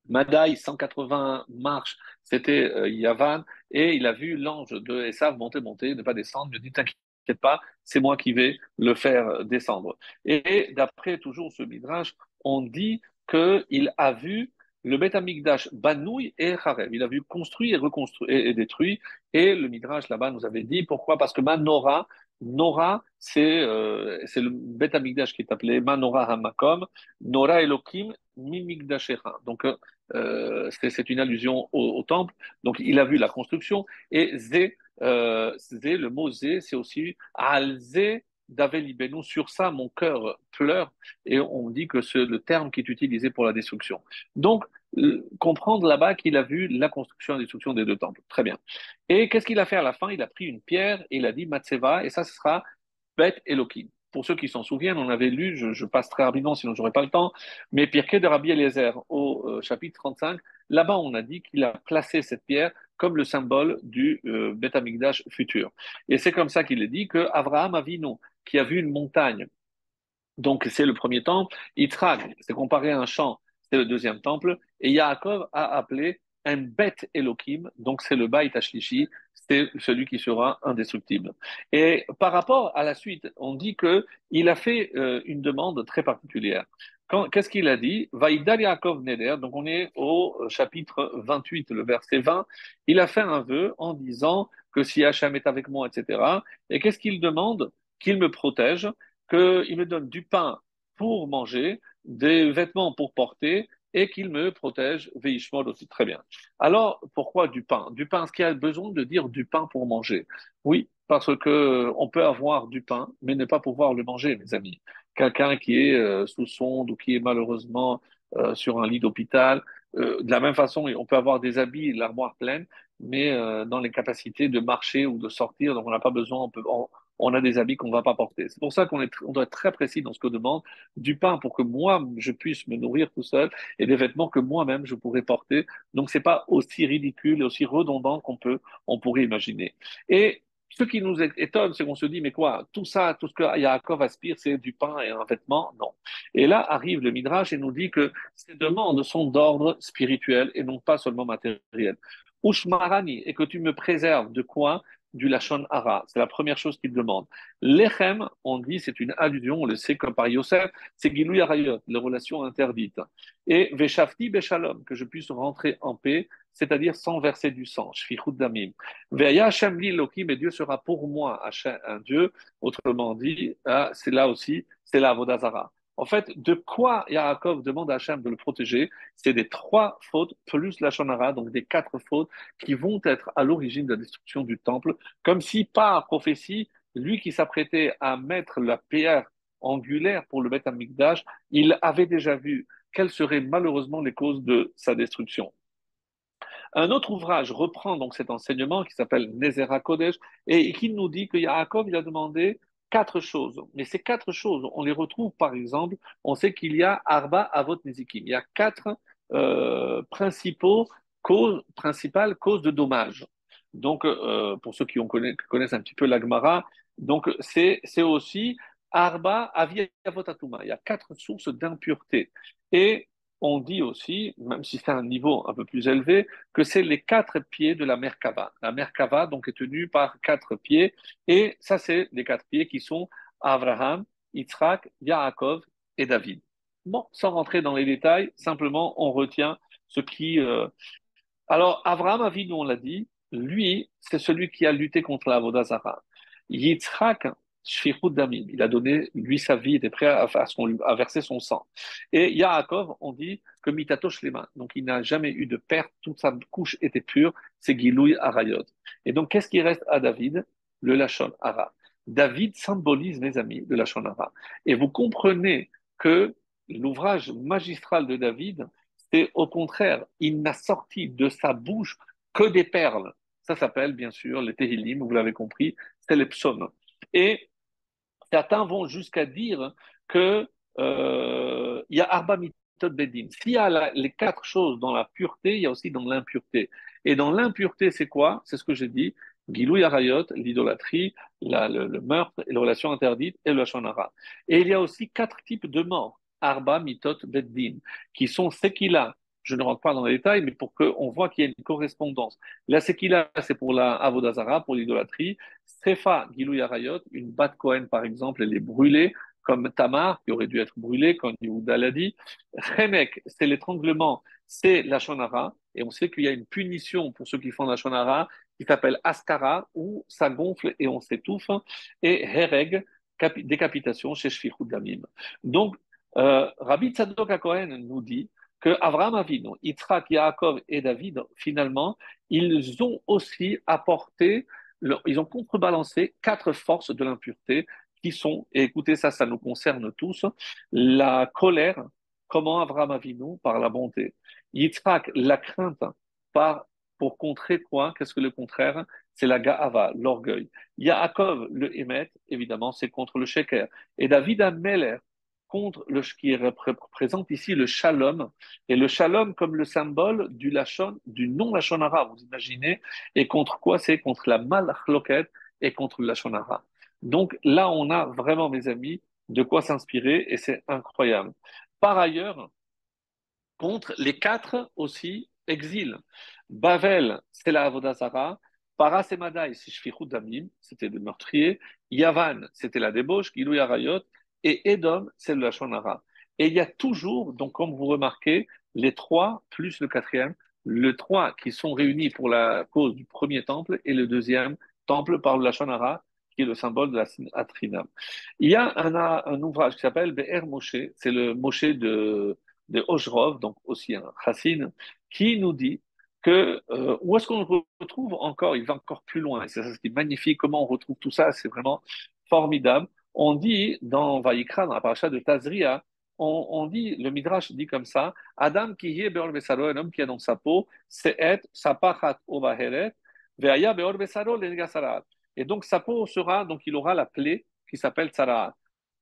A: Madaï, 180 marches, c'était euh, Yavan, et il a vu l'ange de Esav monter, monter, ne pas descendre, il dit, t'inquiète pas, c'est moi qui vais le faire descendre. Et d'après toujours ce midrash, on dit qu'il a vu le Beth Amikdash Banouy et Kharev. Il a vu construit et reconstruit et, détruit. Et le midrash là-bas nous avait dit pourquoi? Parce que Manora, Nora, c'est euh, le Beth Amikdash qui est appelé Manora Hamakom, Nora Elohim Mimikdashecha. Donc euh, c'est une allusion au, au, temple. Donc il a vu la construction et Zé euh, le mot zé, c'est aussi alzé d'Avel Sur ça, mon cœur pleure. Et on dit que c'est le terme qui est utilisé pour la destruction. Donc, euh, comprendre là-bas qu'il a vu la construction et la destruction des deux temples. Très bien. Et qu'est-ce qu'il a fait à la fin? Il a pris une pierre et il a dit Matseva, et ça, ce sera Bet Elohim. Pour ceux qui s'en souviennent, on avait lu, je, passe très rapidement sinon j'aurais pas le temps, mais Pirkei de Rabbi Eliezer au euh, chapitre 35, là-bas on a dit qu'il a placé cette pierre comme le symbole du euh, Beth futur. Et c'est comme ça qu'il est dit que Abraham Avinu, qui a vu une montagne, donc c'est le premier temple, Yitzhak, c'est comparé à un champ, c'est le deuxième temple, et Yaakov a appelé un Beth Elohim, donc c'est le Beit Ashlishi, c'est celui qui sera indestructible. Et par rapport à la suite, on dit que il a fait euh, une demande très particulière. Qu'est-ce qu'il a dit? Vaïdal Yaakov Neder, donc on est au chapitre 28, le verset 20. Il a fait un vœu en disant que si Hachem est avec moi, etc. Et qu'est-ce qu'il demande? Qu'il me protège, qu'il me donne du pain pour manger, des vêtements pour porter et qu'il me protège, Veishmol aussi très bien. Alors, pourquoi du pain? Du pain, est-ce qu'il y a besoin de dire du pain pour manger? Oui, parce que on peut avoir du pain, mais ne pas pouvoir le manger, mes amis quelqu'un qui est euh, sous sonde ou qui est malheureusement euh, sur un lit d'hôpital. Euh, de la même façon, on peut avoir des habits, l'armoire pleine, mais euh, dans les capacités de marcher ou de sortir. Donc, on n'a pas besoin, on, peut, a des habits qu'on ne va pas porter. C'est pour ça qu'on on doit être très précis dans ce qu'on demande. Du pain pour que moi, je puisse me nourrir tout seul et des vêtements que moi-même, je pourrais porter. Donc, c'est pas aussi ridicule et aussi redondant qu'on peut, on pourrait imaginer. Et ce qui nous étonne, c'est qu'on se dit, mais quoi, tout ça, tout ce que Yaakov aspire, c'est du pain et un vêtement? Non. Et là arrive le Midrash et nous dit que ces demandes sont d'ordre spirituel et non pas seulement matériel. Ushmarani, et que tu me préserves de quoi? Du Lachon Hara. C'est la première chose qu'il demande. Lechem, on dit, c'est une allusion, on le sait comme par Yosef, c'est Gilou Arayot, les relations interdites. Et Veshafti Beshalom, que je puisse rentrer en paix, c'est-à-dire sans verser du sang. Shfichut Damim. Veya Hashem Loki, mais Dieu sera pour moi un Dieu. Autrement dit, ah, c'est là aussi, c'est la Vodazara. En fait, de quoi Yaakov demande à Hachem de le protéger? C'est des trois fautes plus la Shonara, donc des quatre fautes qui vont être à l'origine de la destruction du temple, comme si par prophétie, lui qui s'apprêtait à mettre la pierre angulaire pour le Beth Amikdash, il avait déjà vu quelles seraient malheureusement les causes de sa destruction. Un autre ouvrage reprend donc cet enseignement qui s'appelle Nezera Kodesh et qui nous dit que Yaakov il a demandé quatre choses. Mais ces quatre choses, on les retrouve par exemple, on sait qu'il y a Arba Avot Nezikim. Il y a quatre euh, principaux causes, principales causes de dommages. Donc, euh, pour ceux qui ont connaissent un petit peu l'Agmara, donc c'est aussi Arba Avi Avotatuma. Il y a quatre sources d'impureté. Et on dit aussi, même si c'est un niveau un peu plus élevé, que c'est les quatre pieds de la Merkava. La Merkava, donc, est tenue par quatre pieds, et ça, c'est les quatre pieds qui sont Abraham, Yitzhak, Yaakov et David. Bon, sans rentrer dans les détails, simplement, on retient ce qui... Euh, alors, Abraham Avinu, on l'a dit, lui, c'est celui qui a lutté contre la Vodazara. Yitzhak, Damim. Il a donné, lui, sa vie, il était prêt à, verser son sang. Et Yaakov, on dit que Mitato Shlema. Donc, il n'a jamais eu de perte, toute sa couche était pure, c'est Gilouy Arayot. Et donc, qu'est-ce qui reste à David? Le Lachon Ara. David symbolise, mes amis, le Lachon Ara. Et vous comprenez que l'ouvrage magistral de David, c'est au contraire, il n'a sorti de sa bouche que des perles. Ça s'appelle, bien sûr, les Tehillim, vous l'avez compris, c'est les psaumes. Et Certains vont jusqu'à dire que euh, il y a Arba Mitot Bedin. S'il y a les quatre choses dans la pureté, il y a aussi dans l'impureté. Et dans l'impureté, c'est quoi? C'est ce que j'ai dit. Gilou Yarayot, l'idolâtrie, le, le, meurtre et les relations interdites et le Shonara. Et il y a aussi quatre types de morts. Arba, Mitot, Beddin, qui sont Sekila, je ne rentre pas dans les détails, mais pour qu'on voit qu'il y a une correspondance. La Sekila, c'est pour la Avodazara, pour l'idolâtrie. Sefa, Gilou Yarayot, une batte Cohen, par exemple, elle est brûlée, comme Tamar, qui aurait dû être brûlée, comme Yehuda l'a dit. Remek, c'est l'étranglement, c'est la Shonara, et on sait qu'il y a une punition pour ceux qui font la Shonara, qui s'appelle Askara, où ça gonfle et on s'étouffe, et Hereg, décapitation chez Shfichud. Donc, euh, Rabbi Tzadok Cohen nous dit que Avraham Avinu, Yitzhak, Yaakov et David, finalement, ils ont aussi apporté, ils ont contrebalancé quatre forces de l'impureté qui sont, écoutez ça, ça nous concerne tous, la colère, comment Avraham Avinu, par la bonté. Yitzhak, la crainte, par, pour contrer quoi Qu'est-ce que le contraire? C'est la ga'ava, l'orgueil. Yaakov, le émet, évidemment, c'est contre le sheker. Et David Ameler, contre le, qui représente ici le shalom, et le shalom comme le symbole du, lachon, du non-lachonara, vous imaginez, et contre quoi? C'est Contre la malachloket et contre le lachonara. Donc là, on a vraiment, mes amis, de quoi s'inspirer, et c'est incroyable. Par ailleurs, contre les quatre aussi exils. Bavel, c'est la Avodazara. Parasemadaï, c'est Shfichut Damim, c'était le meurtrier. Yavan, c'était la débauche. Gilou Yarayot, et Edom, c'est le Lachonara. Et il y a toujours, donc comme vous remarquez, les trois plus le quatrième, les trois qui sont réunis pour la cause du premier temple et le deuxième temple par le Lachonara, qui est le symbole de la Atrina. Il y a un, ouvrage qui s'appelle Be'er Moshe, c'est le Moshe de, de donc aussi un Chassin, qui nous dit que euh, où est-ce qu'on retrouve encore, il va encore plus loin, et c'est ça qui est magnifique, comment on retrouve tout ça, c'est vraiment formidable on dit dans Vaïkra, dans la paracha de Tazria, on, dit, le Midrash dit comme ça, Adam qui est beor besaro, un homme qui est dans sa peau, c'est être sapachat ovaheret, veaya beor besaro Et donc sa peau sera, donc il aura la plaie qui s'appelle tsaraat.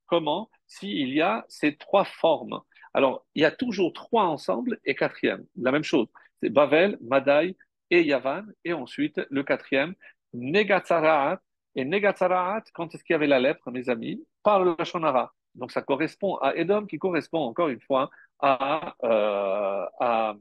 A: Comment? S'il y a ces trois formes. Alors, il y a toujours trois ensemble et quatrième. La même chose. C'est Bavel, Madai et Yavan. Et ensuite, le quatrième, Negatsaraat. Et Negatsaraat, quand est-ce qu'il y avait la lèpre, mes amis? Par le Lachonara. Donc, ça correspond à Edom, qui correspond encore une fois à, euh, à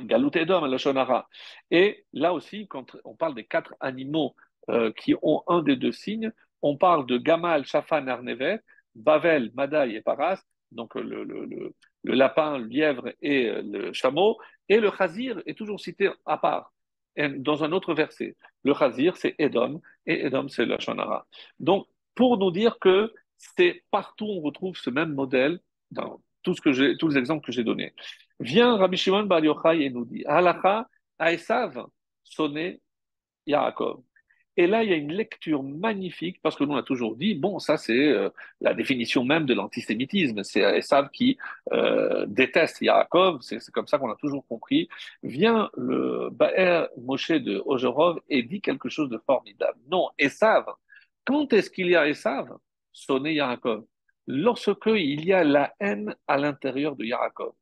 A: Galut Edom, le Shonara. Et là aussi, quand on parle des quatre animaux euh, qui ont un des deux signes, on parle de Gamal, Shafan, Arnevet, Bavel, Madaï et Paras, donc le, lapin, le lièvre et le chameau, et le Chazir est toujours cité à part, dans un autre verset. Le Chazir, c'est Edom, et Edom, c'est la Shonara. Donc, pour nous dire que c'est partout on retrouve ce même modèle dans tous les exemples que j'ai donnés. Vient Rabbi Shimon Bar Yochai et nous dit Halacha Aesav sonné Yaakov. Et là, il y a une lecture magnifique, parce que nous, a toujours dit, bon, ça, c'est euh, la définition même de l'antisémitisme. C'est Esav qui euh, déteste Yaakov, c'est comme ça qu'on a toujours compris. Vient le Baer Moshe de Ojorov et dit quelque chose de formidable. Non, Esav, quand est-ce qu'il y a Esav? Sonné Yaakov. Lorsque il y a la haine à l'intérieur de Yaakov.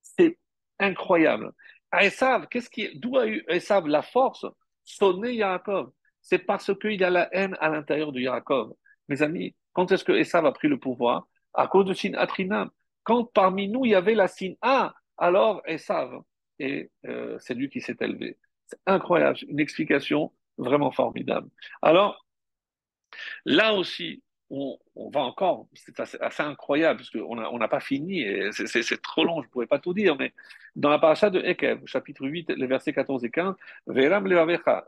A: C'est incroyable. Esav, qu'est-ce qui, d'où a eu Esav la force? Sonné Yaakov c'est parce qu'il y a la haine à l'intérieur de Yaakov. Mes amis, quand est-ce que Esav a pris le pouvoir? À cause de Sin Atrinam. Quand parmi nous il y avait la Sin A, alors Esav, et euh, c'est lui qui s'est élevé. C'est incroyable, une explication vraiment formidable. Alors, là aussi, on, va encore, c'est assez, incroyable, parce qu'on n'a pas fini, et c'est trop long, je ne pourrais pas tout dire, mais dans la paracha de Ekev, chapitre 8, les versets 14 et 15, Veram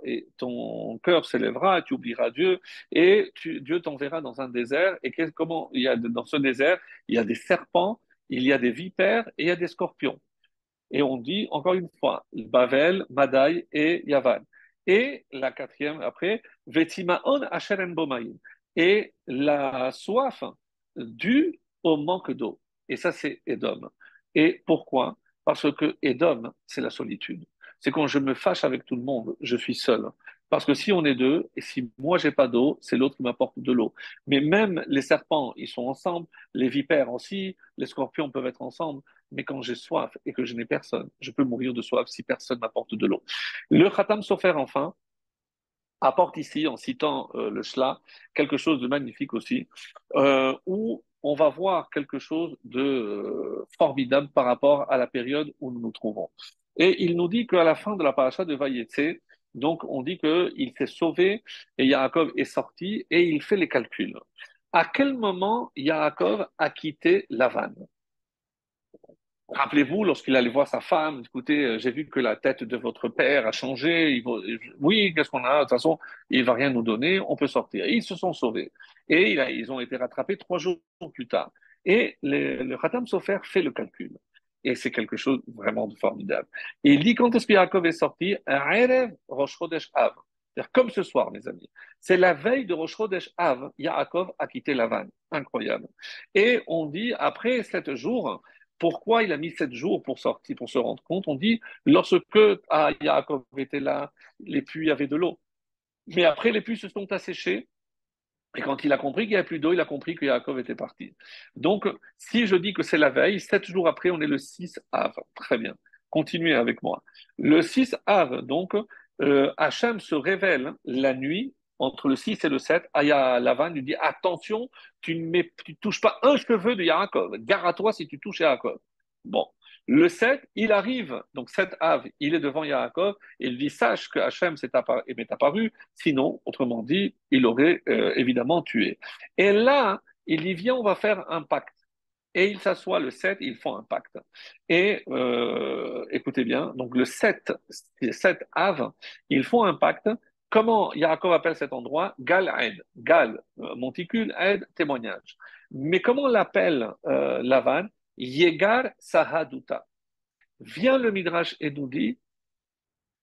A: et ton cœur s'élèvera, tu oublieras Dieu, et Dieu t'enverra dans un désert, et comment il y a dans ce désert, il y a des serpents, il y a des vipères, et il y a des scorpions. Et on dit, encore une fois, Bavel, Madai et Yavan. Et la quatrième, après, Vetimaon Asherem Bomaim et la soif due au manque d'eau. Et ça, c'est Edom. Et pourquoi? Parce que Edom, c'est la solitude. C'est quand je me fâche avec tout le monde, je suis seul. Parce que si on est deux, et si moi j'ai pas d'eau, c'est l'autre qui m'apporte de l'eau. Mais même les serpents, ils sont ensemble, les vipères aussi, les scorpions peuvent être ensemble. Mais quand j'ai soif et que je n'ai personne, je peux mourir de soif si personne m'apporte de l'eau. Le Khatam Sofer, enfin, apporte ici, en citant euh, le Shla, quelque chose de magnifique aussi, euh, où on va voir quelque chose de euh, formidable par rapport à la période où nous nous trouvons. Et il nous dit qu'à la fin de la paracha de Vayetse, donc on dit qu'il s'est sauvé et Yaakov est sorti et il fait les calculs. À quel moment Yaakov a quitté Lavan Rappelez-vous, lorsqu'il allait voir sa femme, écoutez, euh, j'ai vu que la tête de votre père a changé. oui, qu'est-ce qu'on a? De toute façon, il va rien nous donner, on peut sortir. Et ils se sont sauvés. Et ils ont été rattrapés trois jours plus tard. Et le, Khatam Sofer fait le calcul. Et c'est quelque chose vraiment de formidable. Et il dit quand est-ce que Yaakov est sorti? Rosh Chodesh Av. C'est-à-dire comme ce soir, mes amis. C'est la veille de Rosh Chodesh Av, Yaakov a quitté la vanne. Incroyable. Et on dit, après sept jours, pourquoi il a mis sept jours pour sortir, pour se rendre compte On dit, lorsque ah, Yaakov était là, les puits avaient de l'eau. Mais après, les puits se sont asséchés. Et quand il a compris qu'il n'y avait plus d'eau, il a compris que Yaakov était parti. Donc, si je dis que c'est la veille, sept jours après, on est le 6 Av. Très bien. Continuez avec moi. Le 6 Av, donc, euh, Hachem se révèle la nuit entre le 6 et le 7, Aya Lavan lui dit Attention, tu ne touches pas un cheveu de Yaakov. Gare à toi si tu touches Yaakov. Bon. Le 7, il arrive, donc 7 Av, il est devant Yaakov, et il dit Sache que Hachem m'est apparu, sinon, autrement dit, il aurait euh, évidemment tué. Et là, il dit Viens, on va faire un pacte. Et il s'assoit le 7, ils font un pacte. Et euh, écoutez bien, donc le 7, 7 Av, ils font un pacte Comment Yaakov appelle cet endroit? Gal Aed. Gal, euh, monticule, Aed, témoignage. Mais comment l'appelle euh, Lavan? Yegar Sahaduta. Vient le Midrash et nous dit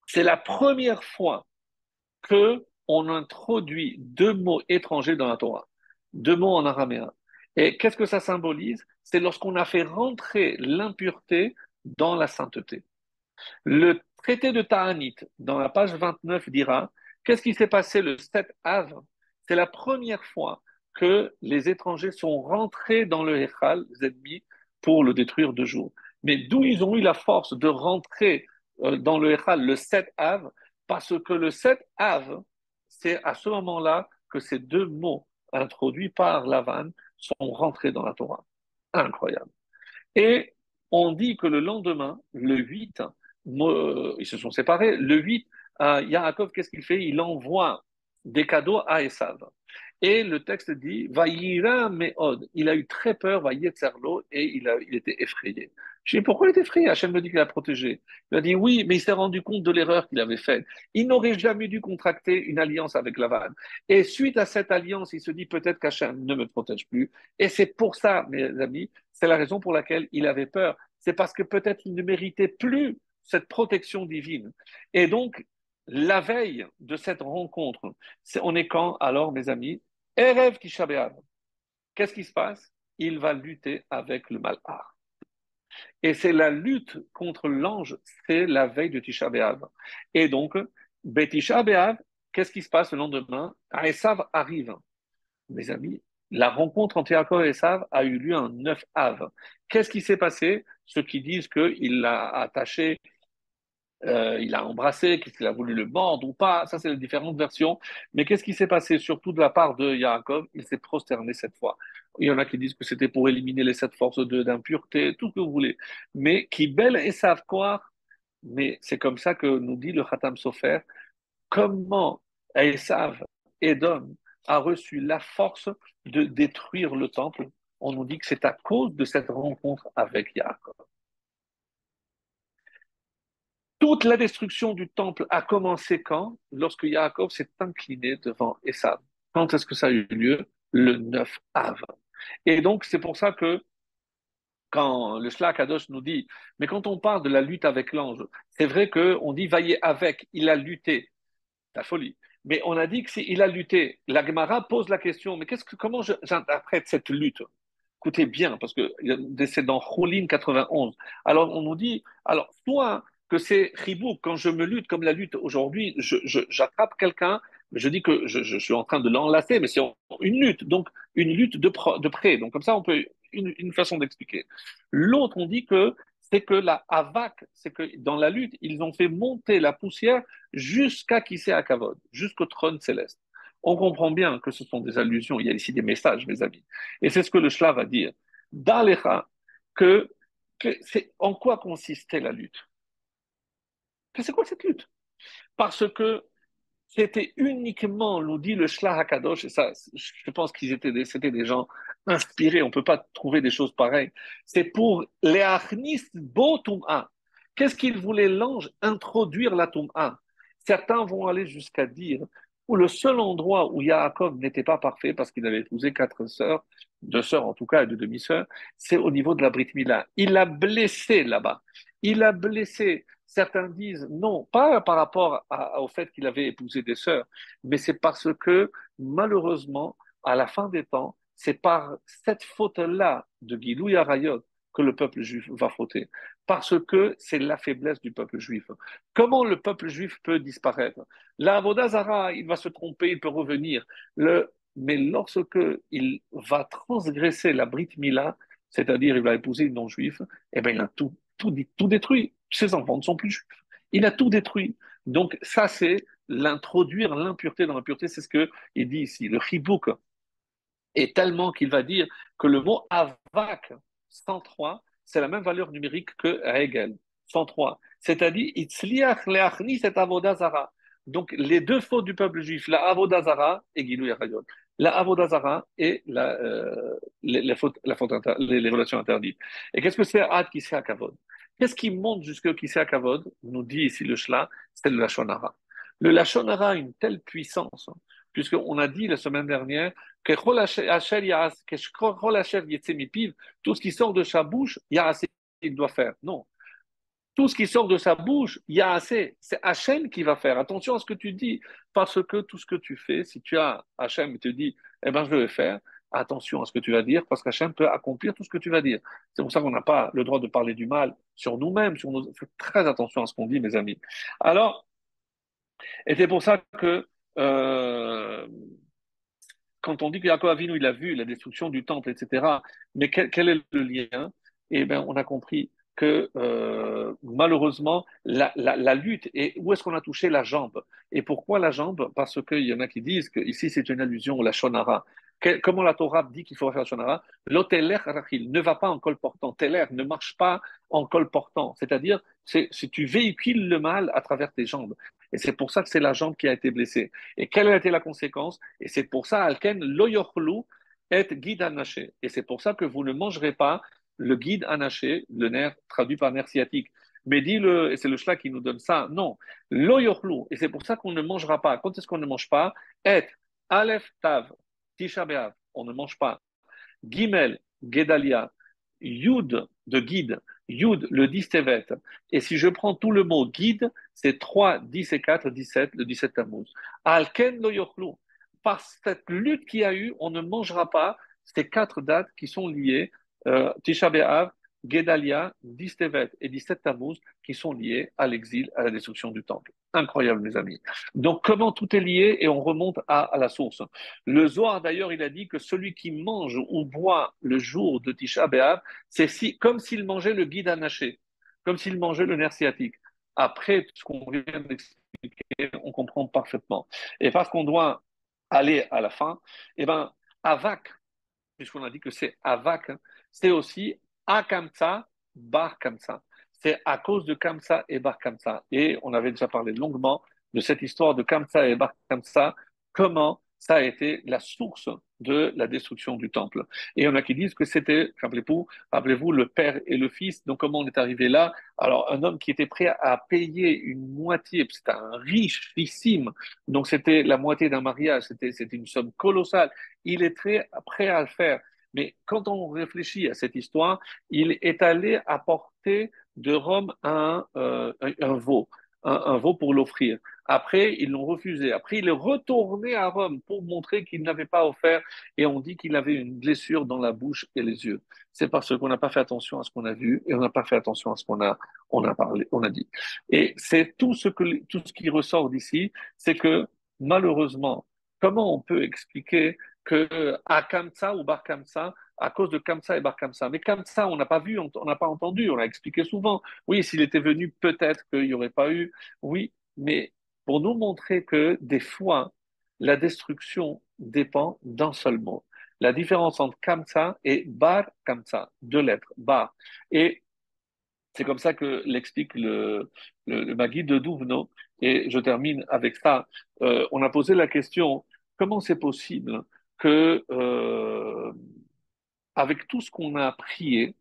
A: c'est la première fois que on introduit deux mots étrangers dans la Torah, deux mots en araméen. Et qu'est-ce que ça symbolise? C'est lorsqu'on a fait rentrer l'impureté dans la sainteté. Le traité de Ta'anit, dans la page 29, dira Qu'est-ce qui s'est passé le 7 av? C'est la première fois que les étrangers sont rentrés dans le Echal, les pour le détruire de jour. Mais d'où ils ont eu la force de rentrer euh, dans le Echal le 7 av? Parce que le 7 av, c'est à ce moment-là que ces deux mots introduits par Lavan sont rentrés dans la Torah. Incroyable. Et on dit que le lendemain, le 8, ils se sont séparés. Le 8, Yaakov, qu'est-ce qu'il fait? Il envoie des cadeaux à Esav. Et le texte dit, Vayira meod. Il a eu très peur, Vayetzerlo, et il, a, il était effrayé. Je dis, pourquoi il est effrayé? Hachem me dit qu'il a protégé. Il a dit, oui, mais il s'est rendu compte de l'erreur qu'il avait faite. Il n'aurait jamais dû contracter une alliance avec Lavan. Et suite à cette alliance, il se dit, peut-être qu'Hachem ne me protège plus. Et c'est pour ça, mes amis, c'est la raison pour laquelle il avait peur. C'est parce que peut-être il ne méritait plus cette protection divine. Et donc, la veille de cette rencontre, on est quand alors, mes amis? Erev Tisha Qu'est-ce qui se passe? Il va lutter avec le malheur. Et c'est la lutte contre l'ange, c'est la veille de Tisha Et donc, Betisha qu'est-ce qui se passe le lendemain? Esav arrive. Mes amis, la rencontre entre Yaakov et Esav a eu lieu un 9 av. Qu'est-ce qui s'est passé? Ceux qui disent qu'il l'a attaché euh, il a embrassé, qu'il a voulu le mordre ou pas, ça c'est les différentes versions. Mais qu'est-ce qui s'est passé surtout de la part de Yaakov? Il s'est prosterné cette fois. Il y en a qui disent que c'était pour éliminer les sept forces d'impureté, tout ce que vous voulez. Mais qui belle et savent quoi Mais c'est comme ça que nous dit le Khatam Sofer, comment Esav, Edom, a reçu la force de détruire le temple? On nous dit que c'est à cause de cette rencontre avec Yaakov. Toute la destruction du temple a commencé quand? Lorsque Yaakov s'est incliné devant Esav. Quand est-ce que ça a eu lieu? Le 9 av. Et donc, c'est pour ça que quand le Shlakadosh nous dit, mais quand on parle de la lutte avec l'ange, c'est vrai qu'on dit vaillez avec, il a lutté. La folie. Mais on a dit que s'il a lutté, la Gemara pose la question, mais qu'est-ce que, comment j'interprète cette lutte? Écoutez bien, parce que c'est dans Choulin 91. Alors on nous dit, alors soit que c'est Ribouk. Quand je me lutte comme la lutte aujourd'hui, j'attrape quelqu'un, je dis que je, suis en train de l'enlacer, mais c'est une lutte, donc une lutte de, près. Donc comme ça, on peut une, façon d'expliquer. L'autre, on dit que c'est que la Havak, c'est que dans la lutte, ils ont fait monter la poussière jusqu'à Kissé Kavod, jusqu'au trône céleste. On comprend bien que ce sont des allusions, il y a ici des messages, mes amis. Et c'est ce que le Shla va dire. D'Alecha, que, que c'est en quoi consistait la lutte? C'est quoi cette lutte? Parce que c'était uniquement, nous dit le Shlah HaKadosh, et ça, je pense qu'ils étaient des, c'était des gens inspirés, on ne peut pas trouver des choses pareilles. C'est pour les Achnis Botum'a. Qu'est-ce qu'il voulait l'ange Introduire la Tum'a? Certains vont aller jusqu'à dire où le seul endroit où Yaakov n'était pas parfait, parce qu'il avait épousé quatre sœurs, deux sœurs en tout cas et deux demi-sœurs, c'est au niveau de la Brit Mila. Il a blessé là-bas. Il a blessé Certains disent non, pas par rapport au fait qu'il avait épousé des sœurs, mais c'est parce que malheureusement, à la fin des temps, c'est par cette faute-là de Gilou Yarayot que le peuple juif va fauter, parce que c'est la faiblesse du peuple juif. Comment le peuple juif peut disparaître? La Vodazara, il va se tromper, il peut revenir. Le, mais lorsque il va transgresser la Brit Mila, c'est-à-dire il va épouser une non-juive, eh bien il a tout, tout détruit ses enfants ne sont plus juifs. Il a tout détruit. Donc ça, c'est l'introduire l'impureté dans l'impureté, c'est ce qu'il dit ici. Le chibouk est tellement qu'il va dire que le mot avak 103, c'est la même valeur numérique que Hegel 103. C'est-à-dire, itzliach leachni cet avodazara. Donc, les deux fautes du peuple juif, la avodazara et Gilou. La avodazara et la, euh, les, la les, relations interdites. Et qu'est-ce que c'est Ad qui kavod? Qu'est-ce qui monte jusqu'au Kisea Kavod Nous dit ici le Shla, c'est le Lachonara. Le Lachonara a une telle puissance, hein, puisqu'on a dit la semaine dernière que tout ce qui sort de sa bouche, il y a assez qu'il doit faire. Non. Tout ce qui sort de sa bouche, il y a assez. C'est Hachem qui va faire. Attention à ce que tu dis, parce que tout ce que tu fais, si tu as Hachem et te dit, eh ben, je vais faire, attention à ce que tu vas dire, parce qu'Hachem peut accomplir tout ce que tu vas dire. C'est pour ça qu'on n'a pas le droit de parler du mal sur nous-mêmes, sur nos... Très attention à ce qu'on dit, mes amis. Alors, et c'est pour ça que euh, quand on dit que Yaakov Avinu, il a vu la destruction du temple, etc., mais quel, est le lien? Eh bien, on a compris que euh, malheureusement, la, lutte, et où est-ce qu'on a touché la jambe? Et pourquoi la jambe? Parce qu'il y en a qui disent que ici c'est une allusion à la comment la Torah dit qu'il faut faire la shonara L'oteler rachil ne va pas en col portant. Teler ne marche pas en col portant. C'est-à-dire, c'est, si tu véhicules le mal à travers tes jambes. Et c'est pour ça que c'est la jambe qui a été blessée. Et quelle a été la conséquence? Et c'est pour ça, Alken, loyochlu et guide anaché. Et c'est pour ça que vous ne mangerez pas le guide anaché, le nerf traduit par nerf sciatique. Mais dis-le, et c'est le shla qui nous donne ça, non, loyochlu, et c'est pour ça qu'on ne mangera pas. Quand est-ce qu'on ne mange pas? Et, Aleph Tav, Tisha B'Av, on ne mange pas. Gimel, Gedalia, Yud de guide, Yud le 10 Tevet. Et si je prends tout le mot guide, c'est 3, 10 et 4, 17, le 17 Tammuz. Alken lo Par cette lutte qu'il y a eu, on ne mangera pas ces quatre dates qui sont liées, euh, Tisha B'Av, Gedalia, 10 Tevet et 17 Tammuz, qui sont liés à l'exil, à la destruction du temple. Incroyable, mes amis. Donc, comment tout est lié et on remonte à, la source. Le Zohar, d'ailleurs, il a dit que celui qui mange ou boit le jour de Tisha B'Av, c'est si, comme s'il mangeait le guide anaché, comme s'il mangeait le nerf sciatique. Après ce qu'on vient d'expliquer, on comprend parfaitement. Et parce qu'on doit aller à la fin, eh ben, Avak, puisqu'on a dit que c'est Avak, c'est aussi Akamsa, Bar Kamsa c'est à cause de Kamsa et Bar Kamsa. Et on avait déjà parlé longuement de cette histoire de Kamsa et Bar Kamsa, comment ça a été la source de la destruction du temple. Et il y en a qui disent que c'était, rappelez-vous, rappelez-vous, le père et le fils. Donc comment on est arrivé là? Alors un homme qui était prêt à payer une moitié, c'était un riche, richissime, donc c'était la moitié d'un mariage, c'était une somme colossale. Il est très prêt à le faire. Mais quand on réfléchit à cette histoire, il est allé apporter de Rome un, euh, un, veau, un, veau pour l'offrir. Après, ils l'ont refusé. Après, il est retourné à Rome pour montrer qu'il n'avait pas offert et on dit qu'il avait une blessure dans la bouche et les yeux. C'est parce qu'on n'a pas fait attention à ce qu'on a vu et on n'a pas fait attention à ce qu'on a, on a parlé, on a dit. Et c'est tout ce que, tout ce qui ressort d'ici, c'est que malheureusement, comment on peut expliquer que à Kamsa ou Bar Kamsa, à cause de Kamsa et Bar Kamsa. Mais Kamsa, on n'a pas vu, on n'a pas entendu, on l'a expliqué souvent. Oui, s'il était venu, peut-être qu'il n'y aurait pas eu. Oui, mais pour nous montrer que des fois, la destruction dépend d'un seul mot. La différence entre Kamsa et Bar Kamsa, deux lettres, Bar. Et c'est comme ça que l'explique le, le, le Magui de Douvno. Et je termine avec ça. Euh, on a posé la question, comment c'est possible que euh, avec tout ce qu'on a prié,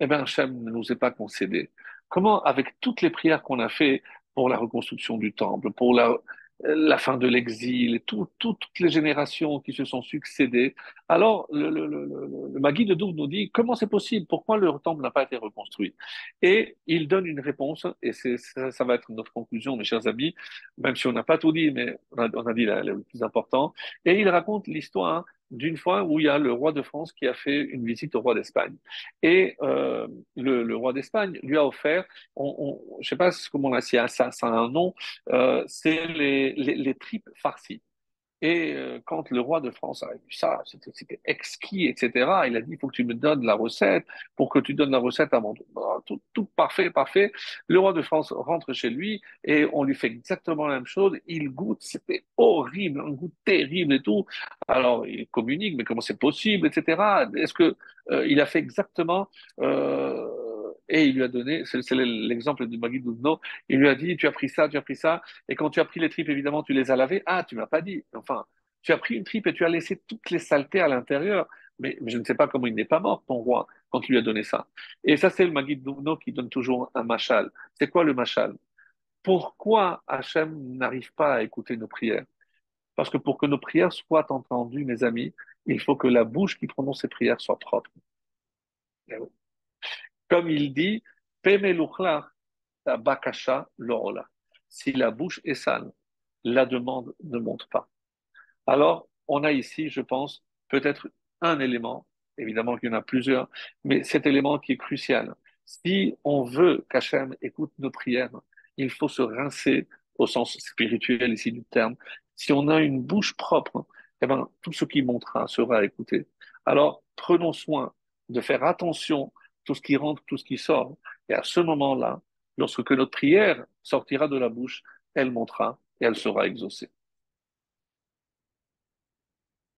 A: eh bien, Hachem ne nous est pas concédé. Comment, avec toutes les prières qu'on a fait pour la reconstruction du temple, pour la, la fin de l'exil, tout, tout, toutes les générations qui se sont succédées. Alors, le, le, de Douve nous dit comment c'est possible, pourquoi le temple n'a pas été reconstruit? Et il donne une réponse, et ça, ça, va être notre conclusion, mes chers amis, même si on n'a pas tout dit, mais on a, dit le plus important. Et il raconte l'histoire d'une fois où il y a le roi de France qui a fait une visite au roi d'Espagne. Et euh, le, le, roi d'Espagne lui a offert, on, on, je ne sais pas comment on a, si ça, ça a un nom, euh, c'est les, les, les tripes farcies. Et euh, quand le roi de France a vu ça, c'était exquis, etc., il a dit, il faut que tu me donnes la recette, pour que tu donnes la recette à mon... Tout, tout parfait, parfait. Le roi de France rentre chez lui et on lui fait exactement la même chose. Il goûte, c'était horrible, un goût terrible et tout. Alors, il communique, mais comment c'est possible, etc. Est-ce que euh, il a fait exactement... Euh, et il lui a donné, c'est l'exemple du Doudno, il lui a dit, tu as pris ça, tu as pris ça, et quand tu as pris les tripes, évidemment, tu les as lavées. Ah, tu m'as pas dit. Enfin, tu as pris une tripe et tu as laissé toutes les saletés à l'intérieur. Mais, je ne sais pas comment il n'est pas mort, ton roi, quand tu lui as donné ça. Et ça, c'est le Doudno qui donne toujours un machal. C'est quoi le machal? Pourquoi Hachem n'arrive pas à écouter nos prières? Parce que pour que nos prières soient entendues, mes amis, il faut que la bouche qui prononce ces prières soit propre. Comme il dit. Si la bouche est sale, la demande ne monte pas. Alors, on a ici, je pense, peut-être un élément, évidemment qu'il y en a plusieurs, mais cet élément qui est crucial. Si on veut qu'Hachem écoute nos prières, il faut se rincer au sens spirituel ici du terme. Si on a une bouche propre, eh ben, tout ce qui montera sera écouté. Alors, prenons soin de faire attention tout ce qui rentre, tout ce qui sort. Et à ce moment-là, lorsque notre prière sortira de la bouche, elle montera et elle sera exaucée.